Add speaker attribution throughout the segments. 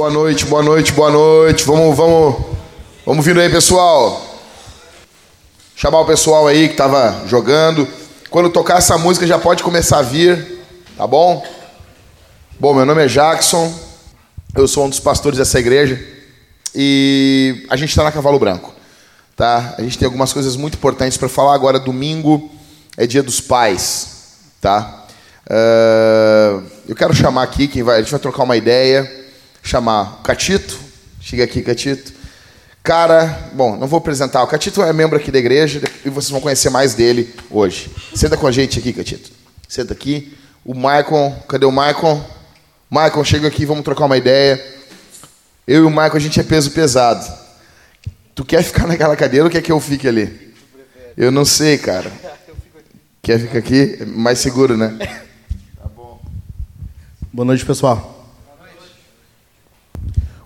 Speaker 1: boa noite, boa noite, boa noite. Vamos, vamos, vamos vindo aí, pessoal. Chamar o pessoal aí que estava jogando. Quando tocar essa música já pode começar a vir, tá bom? Bom, meu nome é Jackson. Eu sou um dos pastores dessa igreja e a gente está na Cavalo Branco, tá? A gente tem algumas coisas muito importantes para falar agora. Domingo é Dia dos Pais, tá? Uh, eu quero chamar aqui quem vai. A gente vai trocar uma ideia. Chamar o Catito. Chega aqui, Catito. Cara, bom, não vou apresentar. O Catito é membro aqui da igreja e vocês vão conhecer mais dele hoje. Senta com a gente aqui, Catito. Senta aqui. O Michael, cadê o Michael? Michael, chega aqui, vamos trocar uma ideia. Eu e o Michael, a gente é peso pesado. Tu quer ficar naquela cadeira ou quer que eu fique ali? Eu não sei, cara. Quer ficar aqui? É mais seguro, né?
Speaker 2: Tá bom. Boa noite, pessoal.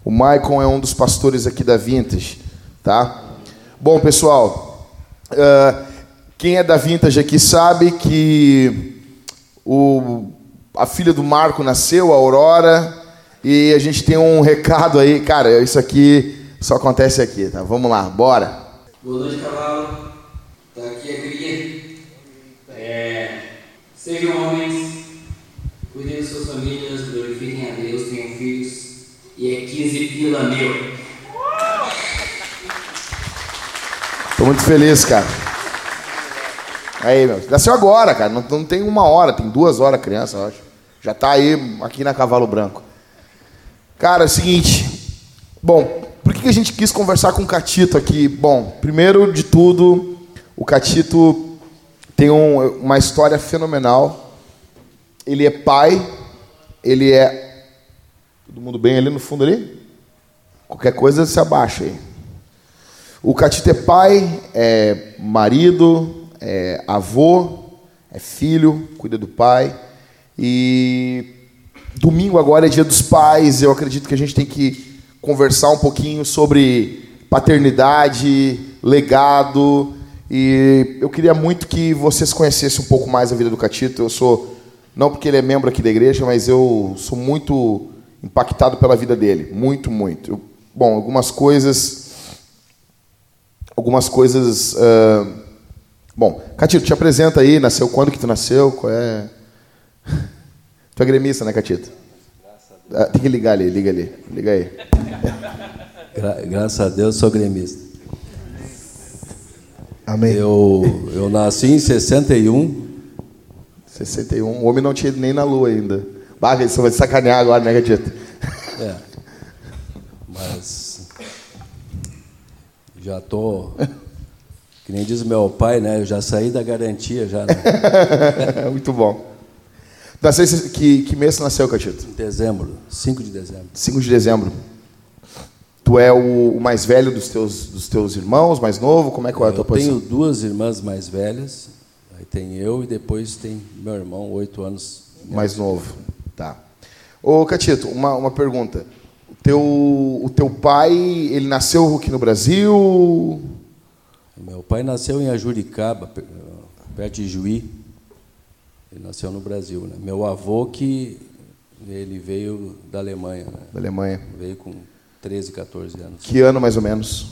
Speaker 1: O Maicon é um dos pastores aqui da Vintage, tá? Bom, pessoal, uh, quem é da Vintage aqui sabe que o, a filha do Marco nasceu, a Aurora, e a gente tem um recado aí. Cara, isso aqui só acontece aqui, tá? Vamos lá, bora.
Speaker 3: Boa noite, cavalo. Tá aqui a cria. É, sejam homens, cuidem de suas famílias, glorifiquem a Deus, tenham e é 15 pila meu.
Speaker 1: Tô muito feliz, cara. Aí, meu. Nasceu agora, cara. Não, não tem uma hora, tem duas horas criança, eu acho. Já tá aí aqui na Cavalo Branco. Cara, é o seguinte. Bom, por que a gente quis conversar com o Catito aqui? Bom, primeiro de tudo, o Catito tem um, uma história fenomenal. Ele é pai, ele é Todo mundo bem ali no fundo ali? Qualquer coisa se abaixa aí. O Catito é pai, é marido, é avô, é filho, cuida do pai. E domingo agora é dia dos pais. Eu acredito que a gente tem que conversar um pouquinho sobre paternidade, legado. E eu queria muito que vocês conhecessem um pouco mais a vida do Catito. Eu sou, não porque ele é membro aqui da igreja, mas eu sou muito impactado pela vida dele, muito, muito. Eu, bom, algumas coisas, algumas coisas. Uh, bom, Catito, te apresenta aí. Nasceu quando que tu nasceu? Qual é? Tu é gremista, né, Catito? Ah, tem que ligar ali, liga ali, liga aí.
Speaker 4: Gra graças a Deus sou gremista.
Speaker 1: Amém.
Speaker 4: Eu, eu nasci em 61.
Speaker 1: 61. O homem não tinha ido nem na lua ainda. Bah, você vai sacanear agora, né, Gadito?
Speaker 4: É. Mas. Já tô. Que nem diz meu pai, né? Eu já saí da garantia já. Né?
Speaker 1: Muito bom. Nasceu, que, que mês nasceu, Catito?
Speaker 4: Em dezembro, 5 de dezembro.
Speaker 1: 5 de dezembro. Tu é o, o, mais velho dos teus, dos teus irmãos, mais novo? Como é que é a tua
Speaker 4: eu
Speaker 1: posição?
Speaker 4: Eu tenho duas irmãs mais velhas. Aí tem eu e depois tem meu irmão, oito anos
Speaker 1: mais novo. Tá. Ô, Catito, uma, uma pergunta. O teu, o teu pai, ele nasceu aqui no Brasil?
Speaker 4: Meu pai nasceu em Ajuricaba, perto de Juí. Ele nasceu no Brasil. Né? Meu avô que ele veio da Alemanha. Né?
Speaker 1: Da Alemanha.
Speaker 4: Veio com 13, 14 anos.
Speaker 1: Que ano mais ou menos?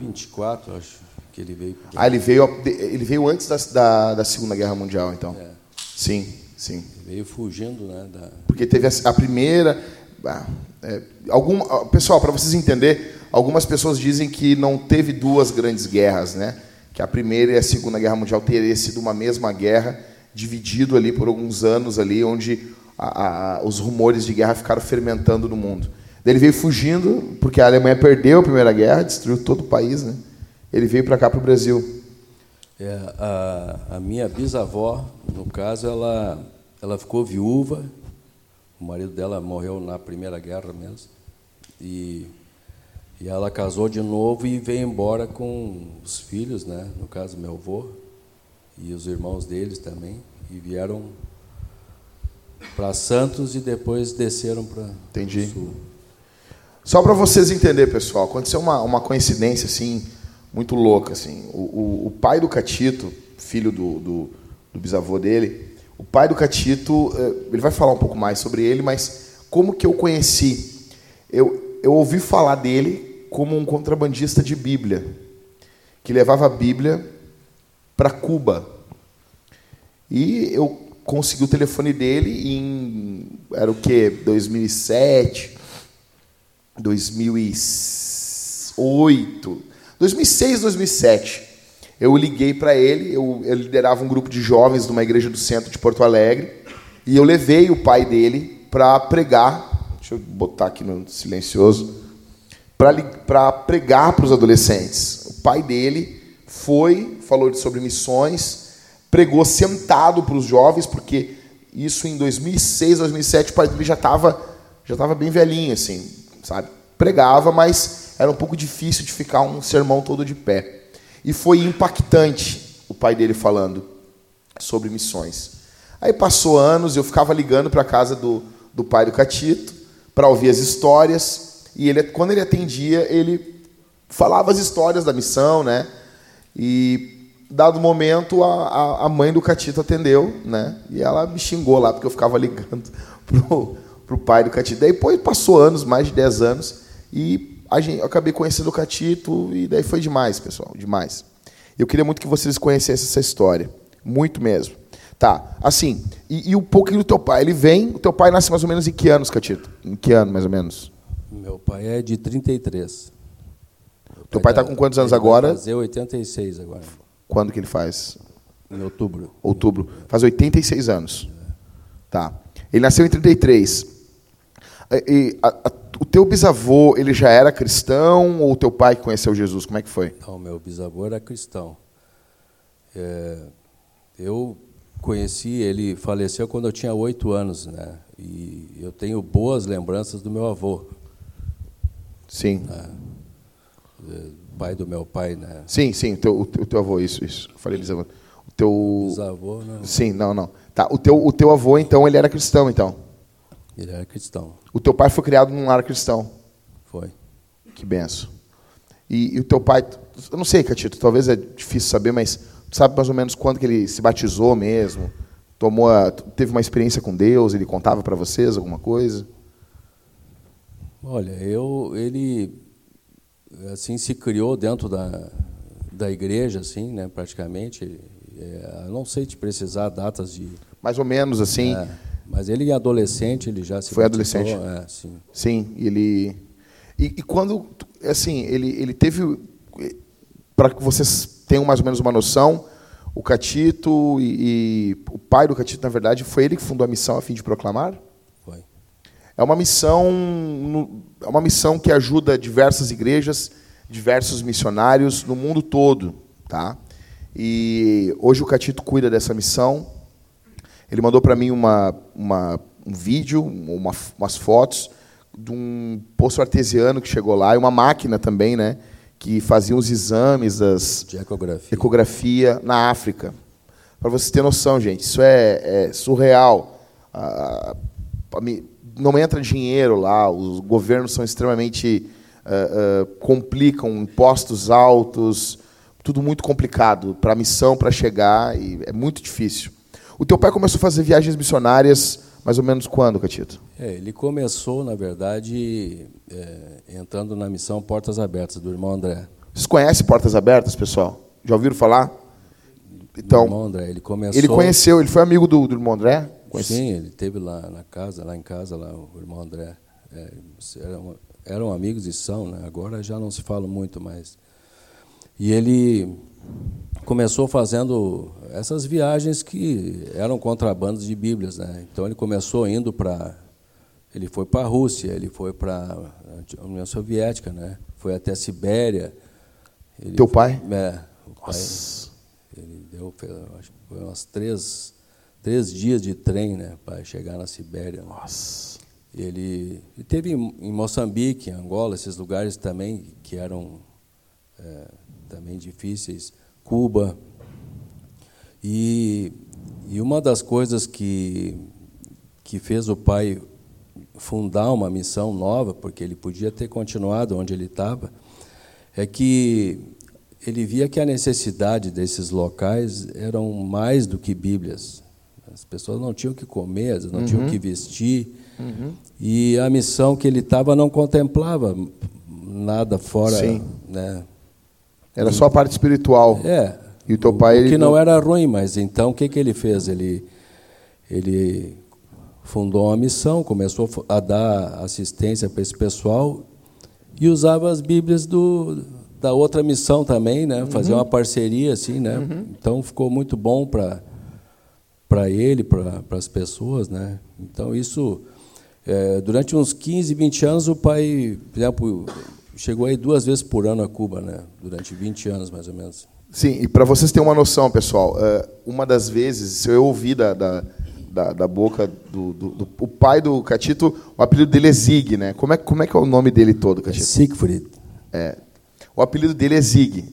Speaker 4: 24, acho que ele veio.
Speaker 1: Ah, ele veio, ele veio antes da, da, da Segunda Guerra Mundial, então.
Speaker 4: É.
Speaker 1: Sim. Sim.
Speaker 4: Veio fugindo, né? Da...
Speaker 1: Porque teve a, primeira. Ah, é, algum, pessoal, para vocês entenderem, algumas pessoas dizem que não teve duas grandes guerras, né? Que a primeira e a segunda guerra mundial teriam sido uma mesma guerra, dividido ali por alguns anos ali, onde a, a, os rumores de guerra ficaram fermentando no mundo. Ele veio fugindo porque a Alemanha perdeu a primeira guerra, destruiu todo o país, né? Ele veio para cá para o Brasil.
Speaker 4: É, a, a, minha bisavó, no caso, ela, ela ficou viúva. O marido dela morreu na Primeira Guerra mesmo. E, e ela casou de novo e veio embora com os filhos, né? no caso, meu avô e os irmãos deles também. E vieram para Santos e depois desceram para
Speaker 1: Entendi.
Speaker 4: Sul.
Speaker 1: Só para vocês entenderem, pessoal, aconteceu uma, uma coincidência assim muito louca. Assim. O, o, o pai do Catito, filho do, do, do, bisavô dele, o pai do Catito, eh, ele vai falar um pouco mais sobre ele, mas como que eu conheci? Eu, eu ouvi falar dele como um contrabandista de Bíblia, que levava a Bíblia para Cuba. E eu consegui o telefone dele em era o que 2007, 2008, 2006, 2007. Eu liguei para ele, eu, eu liderava um grupo de jovens numa igreja do centro de Porto Alegre, e eu levei o pai dele para pregar, deixa eu botar aqui no silencioso, para pregar para os adolescentes. O pai dele foi, falou sobre missões, pregou sentado para os jovens, porque isso em 2006, 2007, o pai dele já estava já tava bem velhinho, assim, sabe? Pregava, mas era um pouco difícil de ficar um sermão todo de pé. E foi impactante o pai dele falando sobre missões. Aí passou anos, eu ficava ligando para a casa do, do pai do Catito para ouvir as histórias. E ele, quando ele atendia, ele falava as histórias da missão, né? E dado momento a, a mãe do Catito atendeu, né? E ela me xingou lá porque eu ficava ligando pro, pro pai do Catito. Daí depois passou anos, mais de 10 anos, e a gente, eu acabei conhecendo o Catito e daí foi demais, pessoal, demais. Eu queria muito que vocês conhecessem essa história, muito mesmo. Tá, assim, e, e um pouquinho do teu pai, ele vem, o teu pai nasce mais ou menos em que anos, Catito? Em que ano, mais ou menos?
Speaker 4: Meu pai é de 33.
Speaker 1: Meu teu pai está tá com quantos anos agora?
Speaker 4: Vai fazer 86 agora.
Speaker 1: Quando que ele faz?
Speaker 4: Em outubro.
Speaker 1: Outubro. Faz 86 anos. É. Tá. Ele nasceu em 33. E, a, a o teu bisavô, ele já era cristão ou o teu pai que conheceu Jesus? Como é que foi?
Speaker 4: Não, meu bisavô era cristão. É, eu conheci, ele faleceu quando eu tinha oito anos, né? E eu tenho boas lembranças do meu avô.
Speaker 1: Sim.
Speaker 4: Né? É, pai do meu pai, né?
Speaker 1: Sim, sim, o teu, o teu avô, isso, isso. Eu falei bisavô. O teu...
Speaker 4: Bisavô, não.
Speaker 1: Sim, não, não. Tá, o teu, o teu avô, então, ele era cristão, então?
Speaker 4: Ele era cristão.
Speaker 1: O teu pai foi criado num lar cristão.
Speaker 4: Foi.
Speaker 1: Que benção. E, e o teu pai, eu não sei, Catito, talvez é difícil saber, mas tu sabe mais ou menos quando que ele se batizou mesmo? Tomou, a, teve uma experiência com Deus? Ele contava para vocês alguma coisa?
Speaker 4: Olha, eu, ele assim se criou dentro da, da igreja, assim, né, praticamente. É, não sei te precisar datas de.
Speaker 1: Mais ou menos assim. É,
Speaker 4: mas ele é adolescente, ele já se
Speaker 1: Foi adolescente.
Speaker 4: É, sim.
Speaker 1: Sim, ele e, e, quando assim, ele ele teve para que vocês tenham mais ou menos uma noção, o Catito e, e, o pai do Catito, na verdade, foi ele que fundou a missão a fim de proclamar?
Speaker 4: Foi.
Speaker 1: É uma missão é uma missão que ajuda diversas igrejas, diversos missionários no mundo todo, tá? E hoje o Catito cuida dessa missão ele mandou para mim uma, uma, um vídeo, uma, umas fotos de um poço artesiano que chegou lá e uma máquina também, né, que fazia os exames das
Speaker 4: de ecografia,
Speaker 1: ecografia na África. Para vocês terem noção, gente, isso é, é surreal. Ah, não entra dinheiro lá, os governos são extremamente uh, complicam impostos altos, tudo muito complicado para a missão para chegar e é muito difícil. O teu pai começou a fazer viagens missionárias mais ou menos quando, Catito?
Speaker 4: É, ele começou, na verdade, é, entrando na missão Portas Abertas, do irmão André.
Speaker 1: Vocês conhecem Portas Abertas, pessoal? Já ouviram falar?
Speaker 4: Então, irmão André, ele começou...
Speaker 1: Ele conheceu, ele foi amigo do, do irmão André?
Speaker 4: Conheci. Sim, ele teve lá na casa, lá em casa, lá, o irmão André. É, eram, eram amigos e são, né? agora já não se fala muito mais. E ele começou fazendo essas viagens que eram contrabandos de Bíblias, né? Então ele começou indo para ele foi para a Rússia, ele foi para a União Soviética, né? Foi até a Sibéria.
Speaker 1: Ele Teu pai?
Speaker 4: É, o pai. Ele deu, acho que foi umas três, três dias de trem, né, para chegar na Sibéria.
Speaker 1: Nossa.
Speaker 4: Ele, ele teve em Moçambique, em Angola, esses lugares também que eram é, também difíceis. Cuba. E, e uma das coisas que, que fez o pai fundar uma missão nova, porque ele podia ter continuado onde ele estava, é que ele via que a necessidade desses locais eram mais do que Bíblias. As pessoas não tinham que comer, não uhum. tinham que vestir. Uhum. E a missão que ele estava não contemplava nada fora, Sim. né?
Speaker 1: Era só a parte espiritual.
Speaker 4: É.
Speaker 1: E o teu pai
Speaker 4: o que não era ruim, mas então o que que ele fez? Ele ele fundou uma missão, começou a dar assistência para esse pessoal e usava as Bíblias do, da outra missão também, né? Fazer uhum. uma parceria assim, né? Uhum. Então ficou muito bom para para ele, para as pessoas, né? Então isso é, durante uns 15, 20 anos o pai, por exemplo, chegou aí duas vezes por ano a Cuba, né? Durante 20 anos mais ou menos.
Speaker 1: Sim, e para vocês terem uma noção, pessoal, é, uma das vezes, eu ouvi da, da da, da boca do, do, do, o pai do Catito, o apelido dele é Zig, né? Como é, como é que é o nome dele todo, Catito?
Speaker 4: Siegfried.
Speaker 1: É. O apelido dele é Zig.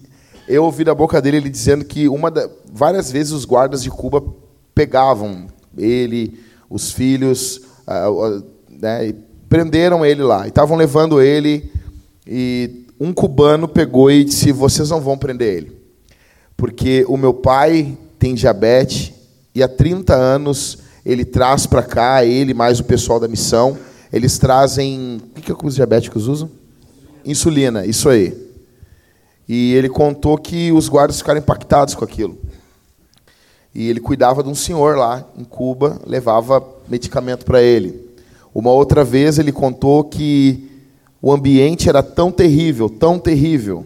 Speaker 1: Eu ouvi da boca dele ele dizendo que uma da, várias vezes os guardas de Cuba pegavam ele, os filhos, né, e prenderam ele lá. E estavam levando ele e um cubano pegou e disse: "Vocês não vão prender ele, porque o meu pai tem diabetes e há 30 anos ele traz para cá, ele mais o pessoal da missão, eles trazem. O que, é que os diabéticos usam? Insulina, isso aí. E ele contou que os guardas ficaram impactados com aquilo. E ele cuidava de um senhor lá em Cuba, levava medicamento para ele. Uma outra vez ele contou que o ambiente era tão terrível, tão terrível.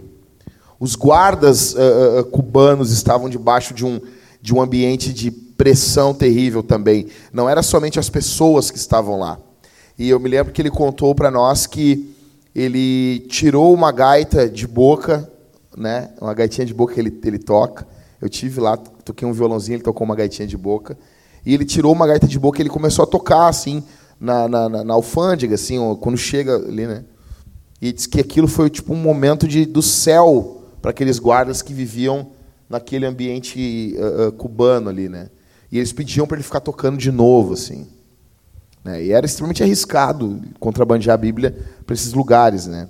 Speaker 1: Os guardas uh, cubanos estavam debaixo de um, de um ambiente de pressão terrível também. Não era somente as pessoas que estavam lá. E eu me lembro que ele contou para nós que ele tirou uma gaita de boca, né? Uma gaitinha de boca que ele, ele toca. Eu tive lá, toquei um violãozinho, ele tocou uma gaitinha de boca. E ele tirou uma gaita de boca e ele começou a tocar assim na, na, na, na alfândega, assim, quando chega ali, né? E disse que aquilo foi tipo um momento de, do céu para aqueles guardas que viviam naquele ambiente uh, uh, cubano ali, né? E eles pediam para ele ficar tocando de novo, assim. Né? E era extremamente arriscado contrabandear a Bíblia para esses lugares, né?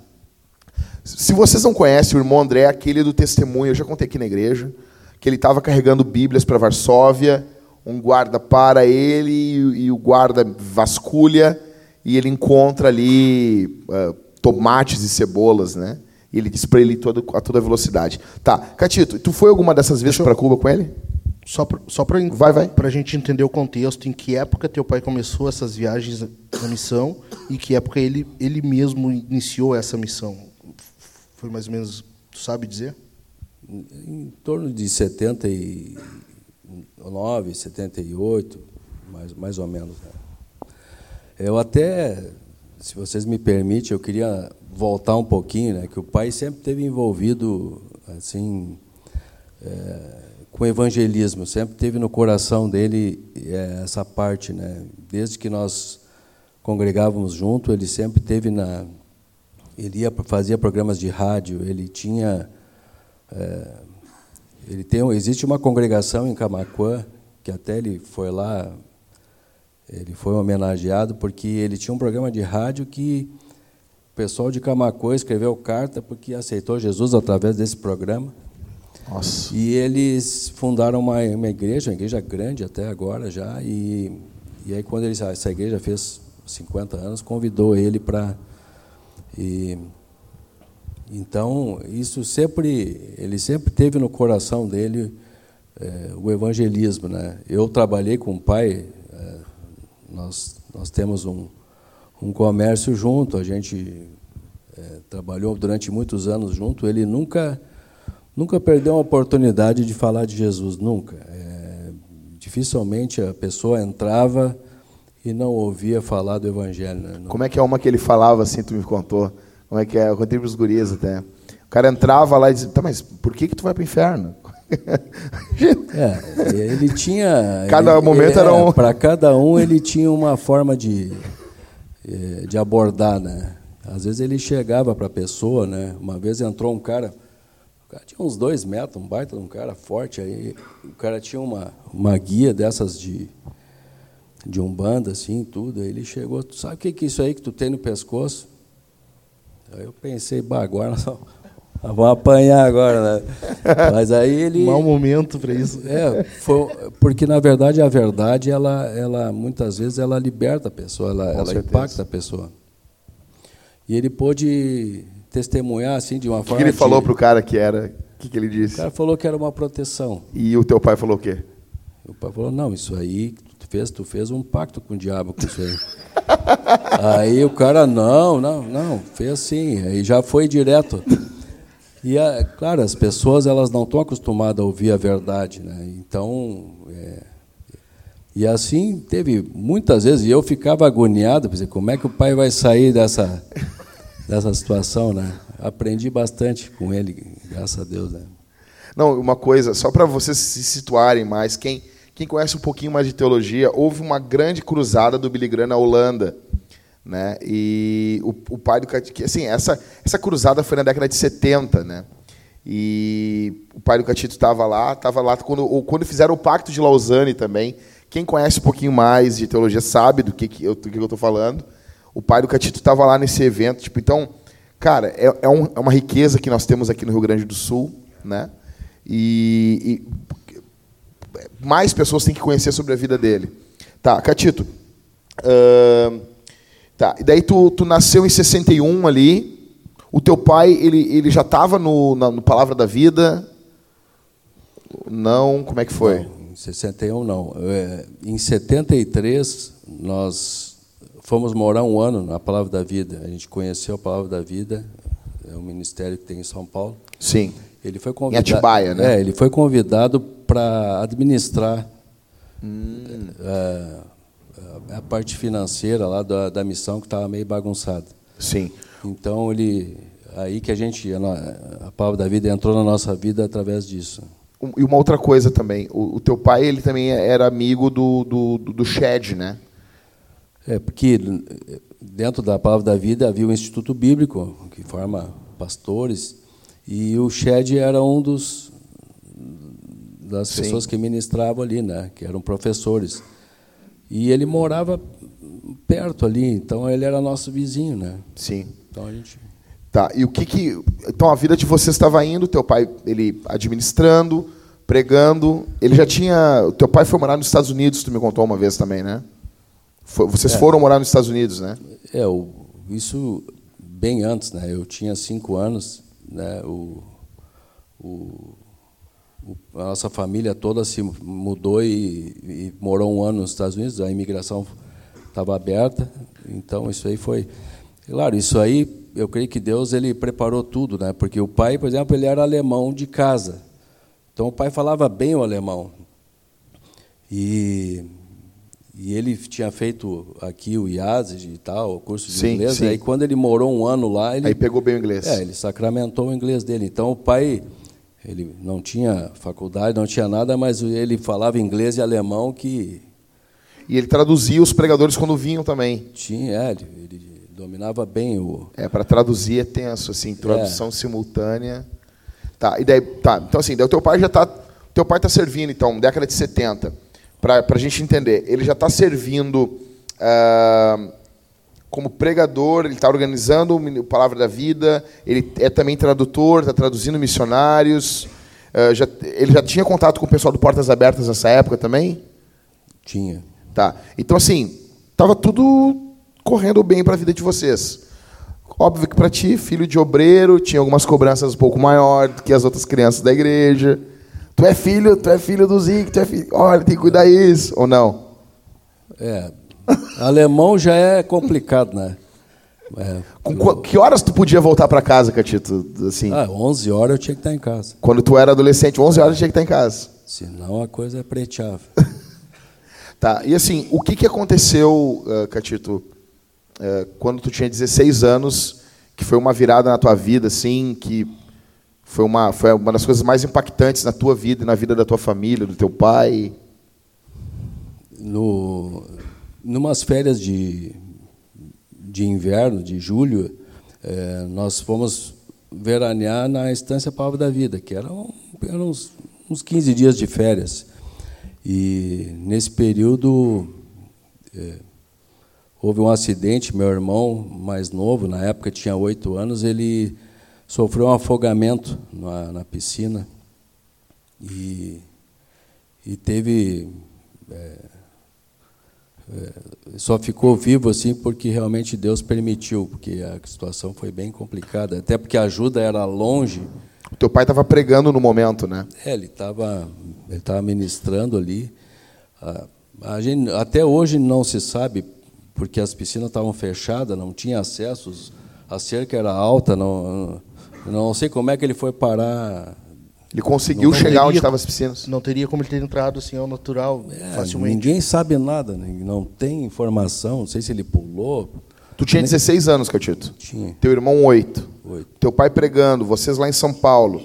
Speaker 1: Se vocês não conhecem, o irmão André é aquele do testemunho, eu já contei aqui na igreja, que ele estava carregando Bíblias para Varsóvia, um guarda para ele e, o guarda vasculha, e ele encontra ali uh, tomates e cebolas, né? E ele diz para ele todo, a toda velocidade. Tá, Catito, tu foi alguma dessas vezes para Cuba com ele?
Speaker 2: Só para só para vai, vai. a gente entender o contexto, em que época teu pai começou essas viagens da missão e que época ele, ele mesmo iniciou essa missão? Foi mais ou menos, tu sabe dizer?
Speaker 4: Em torno de 79, 78, mais, mais ou menos. Né? Eu até, se vocês me permitem, eu queria voltar um pouquinho, né, que o pai sempre teve envolvido assim. É, com evangelismo, sempre teve no coração dele é, essa parte, né? Desde que nós congregávamos junto, ele sempre teve na ele ia fazia programas de rádio, ele tinha é, ele tem existe uma congregação em Camaquã que até ele foi lá ele foi homenageado porque ele tinha um programa de rádio que o pessoal de Camacuã escreveu carta porque aceitou Jesus através desse programa
Speaker 1: nossa.
Speaker 4: E eles fundaram uma, uma igreja, uma igreja grande até agora já, e, e aí quando eles, essa igreja fez 50 anos, convidou ele para... Então, isso sempre, ele sempre teve no coração dele é, o evangelismo. Né? Eu trabalhei com o pai, é, nós, nós temos um, um comércio junto, a gente é, trabalhou durante muitos anos junto, ele nunca Nunca perdeu uma oportunidade de falar de Jesus, nunca. É, dificilmente a pessoa entrava e não ouvia falar do Evangelho. Né?
Speaker 1: Como é que é uma que ele falava assim, tu me contou? Como é que é? Eu contei para os gurias até. O cara entrava lá e dizia, tá, mas por que, que tu vai para o inferno?
Speaker 4: é, ele tinha.
Speaker 1: Cada
Speaker 4: ele,
Speaker 1: momento era um.
Speaker 4: Para cada um ele tinha uma forma de, é, de abordar, né? Às vezes ele chegava para a pessoa, né? Uma vez entrou um cara, cara tinha uns dois metros, um baita um cara forte. Aí o cara tinha uma, uma guia dessas de, de umbanda, assim, tudo. Aí ele chegou, sabe o que é isso aí que tu tem no pescoço? Aí eu pensei, bah, agora nós, Vão apanhar agora, né? Mas aí ele.
Speaker 2: Mau momento para isso.
Speaker 4: É, foi, porque na verdade a verdade, ela, ela muitas vezes ela liberta a pessoa, ela, ela impacta a pessoa. E ele pôde testemunhar assim de uma
Speaker 1: que
Speaker 4: forma.
Speaker 1: que ele
Speaker 4: de-
Speaker 1: falou pro cara que era? O que, que ele
Speaker 4: O
Speaker 1: disse?
Speaker 4: cara falou que era uma proteção.
Speaker 1: E o teu pai falou o quê?
Speaker 4: O pai falou, não, isso aí que tu fez, tu fez um pacto com o diabo com isso aí. aí o cara, não, não, não, fez sim, aí já foi direto. E, a- claro, as pessoas elas não estão acostumadas a ouvir a verdade, né? Então, é, e assim teve muitas vezes, e eu ficava agoniado, pensei, como é que o pai vai sair dessa, dessa situação, né? Aprendi bastante com ele, graças a Deus, né?
Speaker 1: Não, uma coisa, só para vocês se situarem mais, quem, quem conhece um pouquinho mais de teologia, houve uma grande cruzada do Billy Graham na Holanda. Né? E o, o pai do Catito, assim, essa, essa cruzada foi na década de 70, né? E o pai do Catito estava lá, estava lá quando, quando fizeram o Pacto de Lausanne também. Quem conhece um pouquinho mais de teologia sabe do que, que eu estou falando. O pai do Catito estava lá nesse evento. Tipo, então, cara, é, é, um- é uma riqueza que nós temos aqui no Rio Grande do Sul, né? E, e mais pessoas têm que conhecer sobre a vida dele. Tá, Catito. ahn, tá, e daí tu, tu nasceu em 61 ali. O teu pai, ele, ele já estava no, na- no Palavra da Vida? Não, como é que foi?
Speaker 4: Não, em 61 não. É, em 73 nós fomos morar um ano na Palavra da Vida. A gente conheceu a Palavra da Vida, é um ministério que tem em São Paulo.
Speaker 1: Sim.
Speaker 4: Ele foi convidado.
Speaker 1: Atibaia, né?
Speaker 4: É, ele foi convidado para administrar
Speaker 1: Hum.
Speaker 4: é, a, parte financeira lá da, da missão que estava meio bagunçada.
Speaker 1: Sim.
Speaker 4: Então ele aí que a gente a, a Palavra da Vida entrou na nossa vida através disso.
Speaker 1: Um- E uma outra coisa também, o, o teu pai ele também era amigo do, do, do, Shed, né?
Speaker 4: É, porque dentro da Palavra da Vida havia o Instituto Bíblico, que forma pastores, e o Shed era um dos das
Speaker 1: Sim.
Speaker 4: pessoas que ministravam ali, né, que eram professores. E ele morava perto ali, então ele era nosso vizinho, né?
Speaker 1: Sim.
Speaker 4: Então a gente
Speaker 1: Tá. E o que que então a vida de vocês estava indo, teu pai ele administrando, pregando, ele já tinha, teu pai foi morar nos Estados Unidos, tu me contou uma vez também, né? Foi- vocês
Speaker 4: É.
Speaker 1: foram morar nos Estados Unidos, né?
Speaker 4: É, o, isso bem antes, né? Eu tinha cinco anos, né? O, o- a nossa família toda se mudou e, e morou um ano nos Estados Unidos. A imigração estava aberta, então isso aí foi. Claro, isso aí eu creio que Deus ele preparou tudo, né? Porque o pai, por exemplo, ele era alemão de casa, então o pai falava bem o alemão e e ele tinha feito aqui o IASES e tal, o curso de
Speaker 1: Sim,
Speaker 4: inglês.
Speaker 1: sim.
Speaker 4: E aí, quando ele morou um ano lá, ele,
Speaker 1: Aí pegou bem o inglês.
Speaker 4: é, ele sacramentou o inglês dele. Então, o pai, ele não tinha faculdade, não tinha nada, mas ele falava inglês e alemão que
Speaker 1: E ele traduzia os pregadores quando vinham também.
Speaker 4: tinha, é, ele, ele dominava bem o...
Speaker 1: É, para traduzir é tenso, assim, tradução simultânea. Tá, e daí, tá, então assim, daí o teu pai já tá, teu pai tá servindo, então, década de 70, para a gente entender, ele já está servindo ah, como pregador, ele está organizando o Palavra da Vida, ele é também tradutor, está traduzindo missionários, ah, já, ele já tinha contato com o pessoal do Portas Abertas nessa época também?
Speaker 4: Tinha.
Speaker 1: Tá. Então, assim, tava tudo correndo bem para a vida de vocês. Óbvio que para ti, filho de obreiro, tinha algumas cobranças um pouco maior do que as outras crianças da igreja. Tu é filho, tu é filho do Zico, tu é filho. Olha, tem que cuidar isso, ou não?
Speaker 4: É, alemão já é complicado, né? É,
Speaker 1: Com qu- que horas tu podia voltar para casa, Catito? Assim,
Speaker 4: ah, 11 horas eu tinha que estar em casa,
Speaker 1: quando tu era adolescente, 11 horas tinha que estar em casa.
Speaker 4: senão a coisa é preteava.
Speaker 1: Tá. E assim, o que, que aconteceu, uh, Catito, uh, quando tu tinha 16 anos, que foi uma virada na tua vida, assim, que foi uma, foi uma das coisas mais impactantes na tua vida e na vida da tua família, do teu pai?
Speaker 4: no numas férias de de inverno de julho eh, nós fomos veranear na estância Palavra da Vida que eram, eram uns, uns 15 dias de férias e nesse período eh, houve um acidente meu irmão mais novo na época tinha oito anos ele sofreu um afogamento na, na piscina e, e teve. É, é, só ficou vivo assim porque realmente Deus permitiu, porque a situação foi bem complicada, até porque a ajuda era longe.
Speaker 1: O teu pai estava pregando no momento, né?
Speaker 4: É, ele estava ele tava ministrando ali. A, a gente, até hoje não se sabe, porque as piscinas estavam fechadas, não tinha acesso, a cerca era alta, não, não sei como é que ele foi parar
Speaker 1: ele conseguiu não chegar teria, onde estavam as piscinas.
Speaker 2: Não teria como ele ter entrado assim ao natural, é, facilmente.
Speaker 4: Ninguém sabe nada, né? não tem informação, não sei se ele pulou.
Speaker 1: Tu tinha 16 anos, Catito?
Speaker 4: Tinha.
Speaker 1: Teu irmão, 8. 8. Teu pai pregando, vocês lá em São Paulo.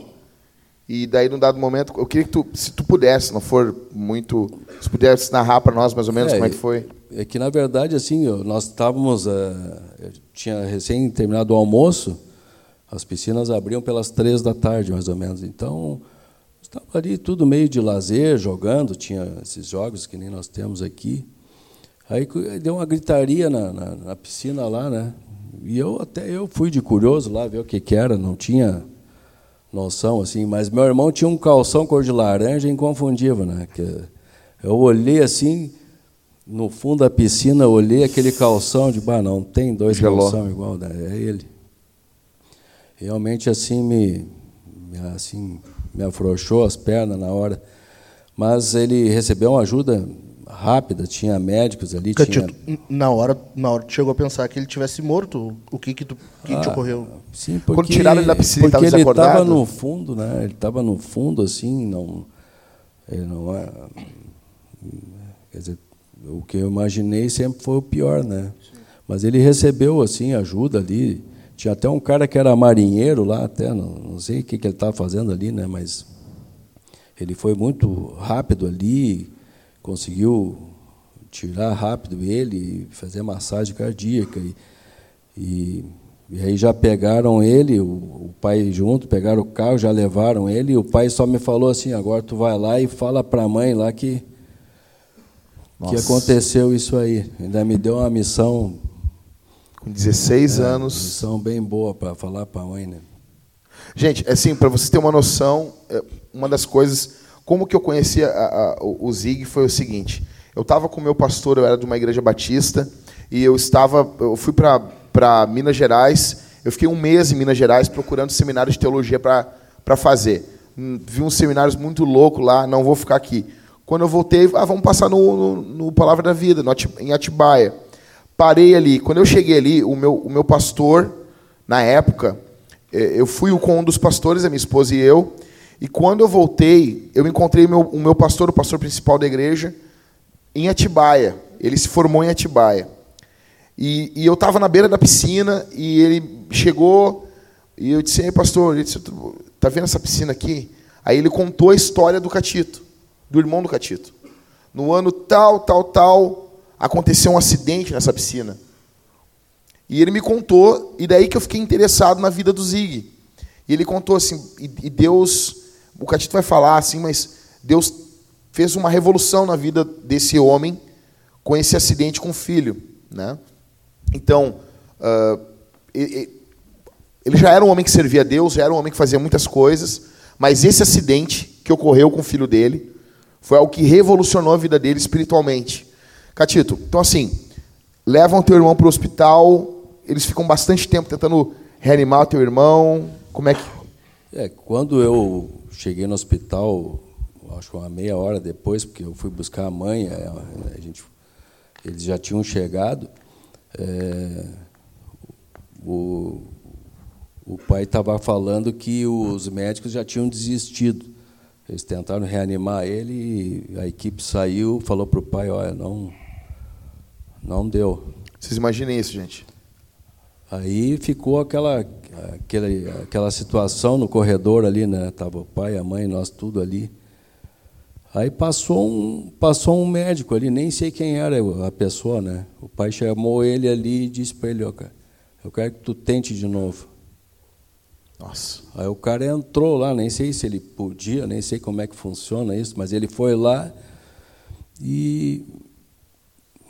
Speaker 1: E daí, num dado momento, eu queria que tu, se tu pudesse, não for muito. Se pudesse narrar para nós mais ou menos é, como é que foi.
Speaker 4: É que, na verdade, assim, nós estávamos. Uh, tinha recém terminado o almoço as piscinas abriam pelas três da tarde, mais ou menos. Então, estava ali tudo meio de lazer, jogando, tinha esses jogos que nem nós temos aqui. Aí deu uma gritaria na, na, na piscina lá, né? E eu até eu fui de curioso lá ver o que, que era, não tinha noção assim, mas meu irmão tinha um calção cor de laranja inconfundível, né? Que eu olhei assim no fundo da piscina, olhei aquele calção de, bah, não tem dois calção igual, né? é ele realmente assim me, assim, me afrouxou as pernas na hora. Mas ele recebeu uma ajuda rápida, tinha médicos ali. tinha...
Speaker 2: Na hora, na hora chegou a pensar que ele tivesse morto, o que que, tu, que, ah, te ocorreu?
Speaker 4: Sim, porque, Quando tiraram ele da piscina, porque ele estava no fundo, né? Ele estava no fundo, assim, não, ele não é, quer dizer, o que eu imaginei sempre foi o pior, né? Sim. Mas ele recebeu assim ajuda ali tinha até um cara que era marinheiro lá, até não, não sei o que, que ele estava fazendo ali, né? Mas ele foi muito rápido ali, conseguiu tirar rápido ele, fazer massagem cardíaca e, e, e aí já pegaram ele, o, o, pai junto, pegaram o carro, já levaram ele. E o pai só me falou assim: agora tu vai lá e fala para a mãe lá que que aconteceu isso aí. Ainda me deu uma missão
Speaker 1: com 16
Speaker 4: é,
Speaker 1: anos.
Speaker 4: Missão bem boa para falar para a mãe, né?
Speaker 1: Gente, assim, para vocês terem uma noção, é, uma das coisas, como que eu conheci a, a, o Zig foi o seguinte: eu estava com o meu pastor, eu era de uma igreja batista, e eu estava, eu fui para Minas Gerais, eu fiquei um mês em Minas Gerais procurando seminários de teologia para fazer. Hum, vi uns seminários muito loucos lá, não vou ficar aqui. Quando eu voltei, ah, vamos passar no, no, no Palavra da Vida, no, em Atibaia. Parei ali. Quando eu cheguei ali, o meu, o meu pastor, na época, é, eu fui com um dos pastores, a minha esposa e eu, e quando eu voltei, eu encontrei meu, o meu pastor, o pastor principal da igreja, em Atibaia. Ele se formou em Atibaia. E, e eu estava na beira da piscina e ele chegou e eu disse: Ei, pastor, ele disse, tá vendo essa piscina aqui? Aí ele contou a história do Catito, do irmão do Catito. No ano tal, tal, tal, aconteceu um acidente nessa piscina. E ele me contou, e daí que eu fiquei interessado na vida do Zig. E ele contou assim, e, Deus, o Catito vai falar assim, mas Deus fez uma revolução na vida desse homem com esse acidente com o filho. Né? Então, uh, ele já era um homem que servia a Deus, já era um homem que fazia muitas coisas, mas esse acidente que ocorreu com o filho dele foi algo que revolucionou a vida dele espiritualmente. Catito, então assim, levam teu irmão para o hospital, eles ficam bastante tempo tentando reanimar teu irmão. Como é que.
Speaker 4: É, quando eu cheguei no hospital, acho que uma meia hora depois, porque eu fui buscar a mãe, é, a gente, eles já tinham chegado. É, o, o pai estava falando que os médicos já tinham desistido. Eles tentaram reanimar ele a equipe saiu, falou para o pai, olha, não, não deu.
Speaker 1: Vocês imaginem isso, gente.
Speaker 4: Aí ficou aquela, aquela, aquela situação no corredor ali, né? Tava o pai, a mãe, nós tudo ali. Aí passou um, passou um médico ali, nem sei quem era a pessoa, né? O pai chamou ele ali e disse para ele, ó, cara, eu quero que tu tente de novo.
Speaker 1: Nossa.
Speaker 4: Aí o cara entrou lá, nem sei se ele podia, nem sei como é que funciona isso, mas ele foi lá e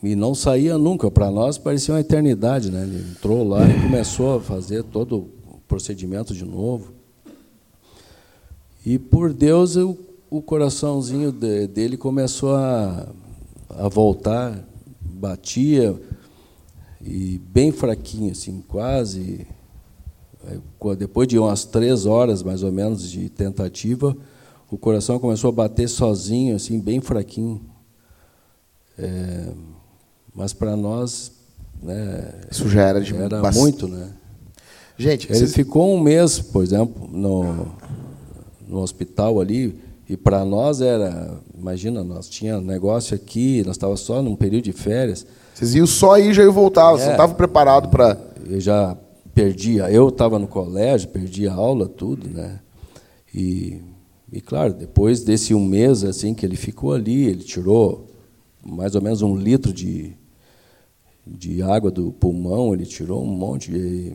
Speaker 4: e não saía nunca. Para nós parecia uma eternidade, né? Ele entrou lá e começou a fazer todo o procedimento de novo. E por Deus eu, o coraçãozinho de, dele começou a, a voltar, batia e bem fraquinho, assim, quase. Depois de umas três horas mais ou menos de tentativa, o coração começou a bater sozinho, assim, bem fraquinho. É, mas para nós, né,
Speaker 1: isso já era de
Speaker 4: era bastante. muito, né?
Speaker 1: Gente,
Speaker 4: ele vocês... ficou um mês, por exemplo, no, no hospital ali, e para nós era, imagina, nós tinha negócio aqui, nós estava só num período de férias.
Speaker 1: Vocês iam só aí já iam voltar, é, você não estava preparado para.
Speaker 4: Eu já perdia, eu estava no colégio, perdia aula, tudo, né? E e claro, depois desse um mês assim que ele ficou ali, ele tirou mais ou menos um litro de, de água do pulmão, ele tirou um monte. De,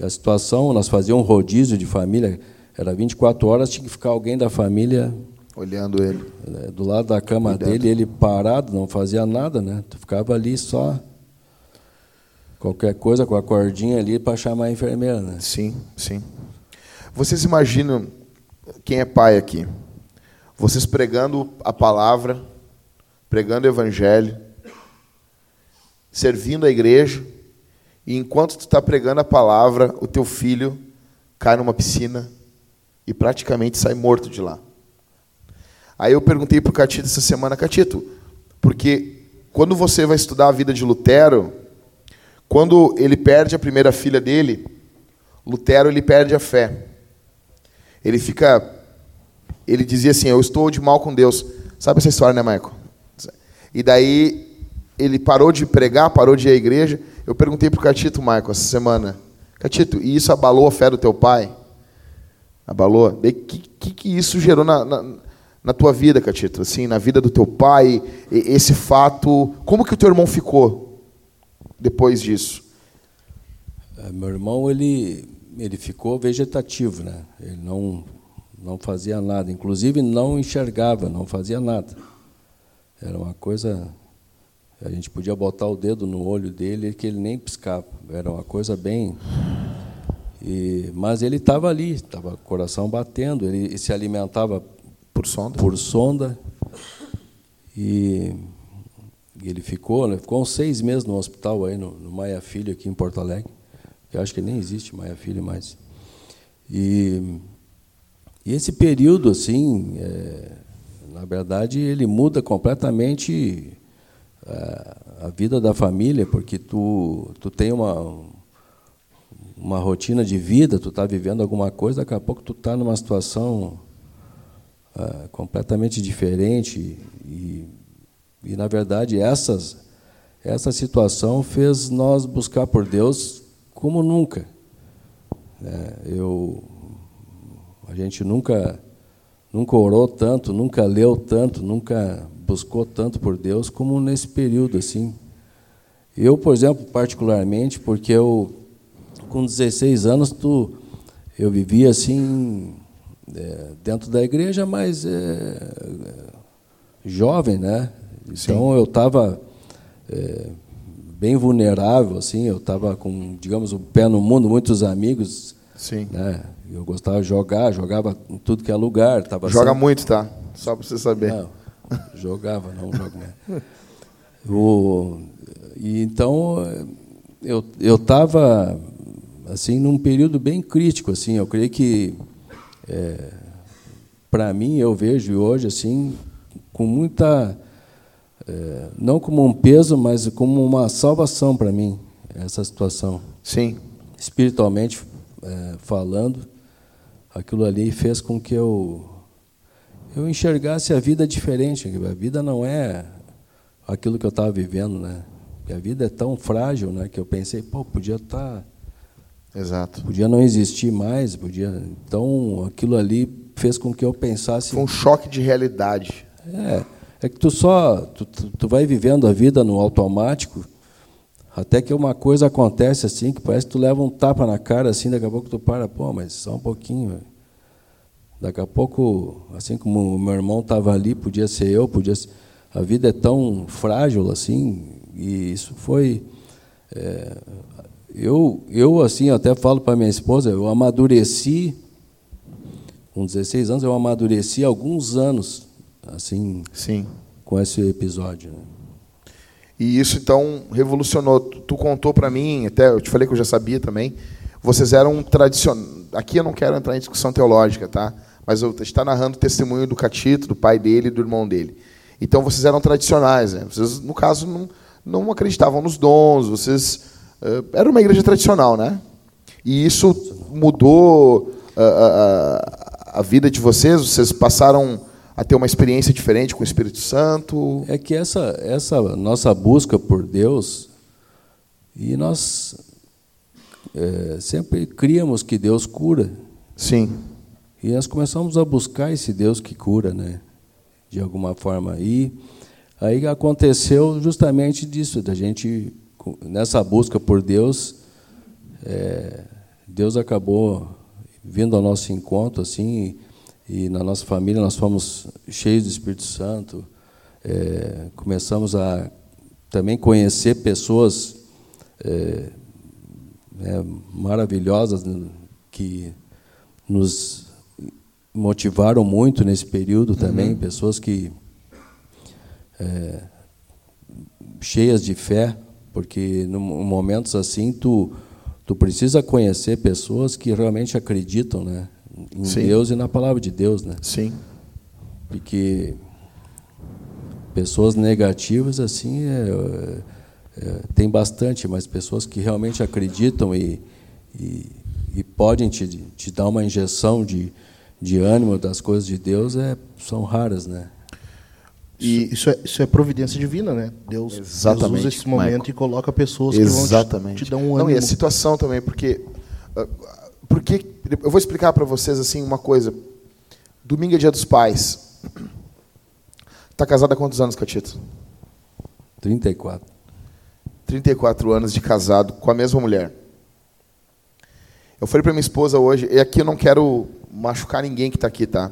Speaker 4: a situação, nós fazíamos um rodízio de família, era 24 horas, tinha que ficar alguém da família
Speaker 1: olhando ele
Speaker 4: é, do lado da cama Cuidado. dele, ele parado, não fazia nada, né? Tu ficava ali só qualquer coisa com a cordinha ali para chamar a enfermeira, né?
Speaker 1: Sim, sim. Vocês imaginam quem é pai aqui? Vocês pregando a palavra, pregando o evangelho, servindo a igreja, e enquanto tu está pregando a palavra, o teu filho cai numa piscina e praticamente sai morto de lá. Aí eu perguntei para o Catito essa semana, Catito, porque quando você vai estudar a vida de Lutero, quando ele perde a primeira filha dele, Lutero ele perde a fé. Ele fica. Ele dizia assim: Eu estou de mal com Deus. Sabe essa história, né, Michael? E daí ele parou de pregar, parou de ir à igreja. Eu perguntei para o Catito, Michael, essa semana: Catito, e isso abalou a fé do teu pai? Abalou? O que, que, que isso gerou na, na, na, tua vida, Catito? Assim, na vida do teu pai, esse fato. Como que o teu irmão ficou depois disso?
Speaker 4: É, meu irmão, ele ele ficou vegetativo, né? Ele não não fazia nada, inclusive não enxergava, não fazia nada. Era uma coisa a gente podia botar o dedo no olho dele que ele nem piscava. Era uma coisa bem e, mas ele estava ali, estava coração batendo, ele se alimentava
Speaker 1: por sonda,
Speaker 4: por sonda e, e ele ficou, né, ficou uns seis meses no hospital aí no, no Maia Filho aqui em Porto Alegre. Eu acho que nem existe Maia Filho mais. E, e esse período, assim, é, na verdade, ele muda completamente a, vida da família, porque tu, tu tem uma, uma rotina de vida, tu está vivendo alguma coisa, daqui a pouco tu está numa situação uh, completamente diferente e, e na verdade essas essa situação fez nós buscar por Deus como nunca. É, eu, a gente nunca, nunca orou tanto, nunca leu tanto, nunca buscou tanto por Deus como nesse período assim. Eu, por exemplo, particularmente, porque eu com 16 anos tu, eu vivia assim é, dentro da igreja, mas é, jovem, né? Então Sim. eu estava é, bem vulnerável, assim. Eu estava com, digamos, o pé no mundo, muitos amigos.
Speaker 1: Sim.
Speaker 4: Né? Eu gostava de jogar, jogava em tudo que é lugar. Tava
Speaker 1: Joga sempre... muito, tá? Só para você saber.
Speaker 4: Não, jogava, não jogo mais. O, e então eu eu estava assim num período bem crítico, assim. Eu creio que é, para mim eu vejo hoje assim com muita é, não como um peso, mas como uma salvação para mim, essa situação.
Speaker 1: Sim.
Speaker 4: Espiritualmente é, falando, aquilo ali fez com que eu eu enxergasse a vida diferente. A vida não é aquilo que eu estava vivendo, né? A vida é tão frágil, né? Que eu pensei, pô, podia estar,
Speaker 1: tá, exato,
Speaker 4: podia não existir mais, podia. Então, aquilo ali fez com que eu pensasse.
Speaker 1: Foi um choque de realidade.
Speaker 4: É. É que tu só tu, tu vai vivendo a vida no automático, até que uma coisa acontece assim, que parece que tu leva um tapa na cara assim, daqui a pouco tu para, pô, mas só um pouquinho. Daqui a pouco, assim como o meu irmão estava ali, podia ser eu, podia ser, a vida é tão frágil assim, e isso foi é, Eu, eu assim, até falo para minha esposa, eu amadureci, com 16 anos, eu amadureci alguns anos, assim,
Speaker 1: Sim.
Speaker 4: com esse episódio. Né?
Speaker 1: E isso, então, revolucionou. Tu, contou para mim, até eu te falei que eu já sabia também, vocês eram tradicionais. Aqui eu não quero entrar em discussão teológica, tá? Mas eu está narrando o testemunho do Catito, do pai dele e do irmão dele. Então vocês eram tradicionais, né? Vocês, no caso, não, não acreditavam nos dons, vocês Uh, era uma igreja tradicional, né? E isso mudou a, ah, a, ah, a, vida de vocês? Vocês passaram a ter uma experiência diferente com o Espírito Santo?
Speaker 4: É que essa, essa nossa busca por Deus, e nós é, sempre criamos que Deus cura.
Speaker 1: Sim.
Speaker 4: E nós começamos a buscar esse Deus que cura, né? De alguma forma. E aí aconteceu justamente disso, da gente nessa busca por Deus, é, Deus acabou vindo ao nosso encontro, assim, e, e, na nossa família nós fomos cheios do Espírito Santo, é, começamos a também conhecer pessoas é, é maravilhosas né, que nos motivaram muito nesse período também, uhum. pessoas que é, cheias de fé, porque em momentos assim tu tu precisa conhecer pessoas que realmente acreditam, né, em Sim. Deus e na palavra de Deus, né?
Speaker 1: Sim.
Speaker 4: Porque pessoas negativas assim é, é, tem bastante, mas pessoas que realmente acreditam e, e, e podem te, te dar uma injeção de, de ânimo das coisas de Deus é, são raras, né?
Speaker 2: E isso é, isso é providência divina, né? Deus, Deus usa esse momento Michael. e coloca pessoas
Speaker 1: Exatamente.
Speaker 2: que vão te, te dar um ânimo. Não,
Speaker 1: e a situação também, porque, ah, porque eu vou explicar para vocês assim uma coisa. Domingo é dia dos pais. Está casada há quantos anos, Catito?
Speaker 4: 34.
Speaker 1: 34 anos de casado com a mesma mulher. Eu falei para minha esposa hoje, e aqui eu não quero machucar ninguém que está aqui, tá?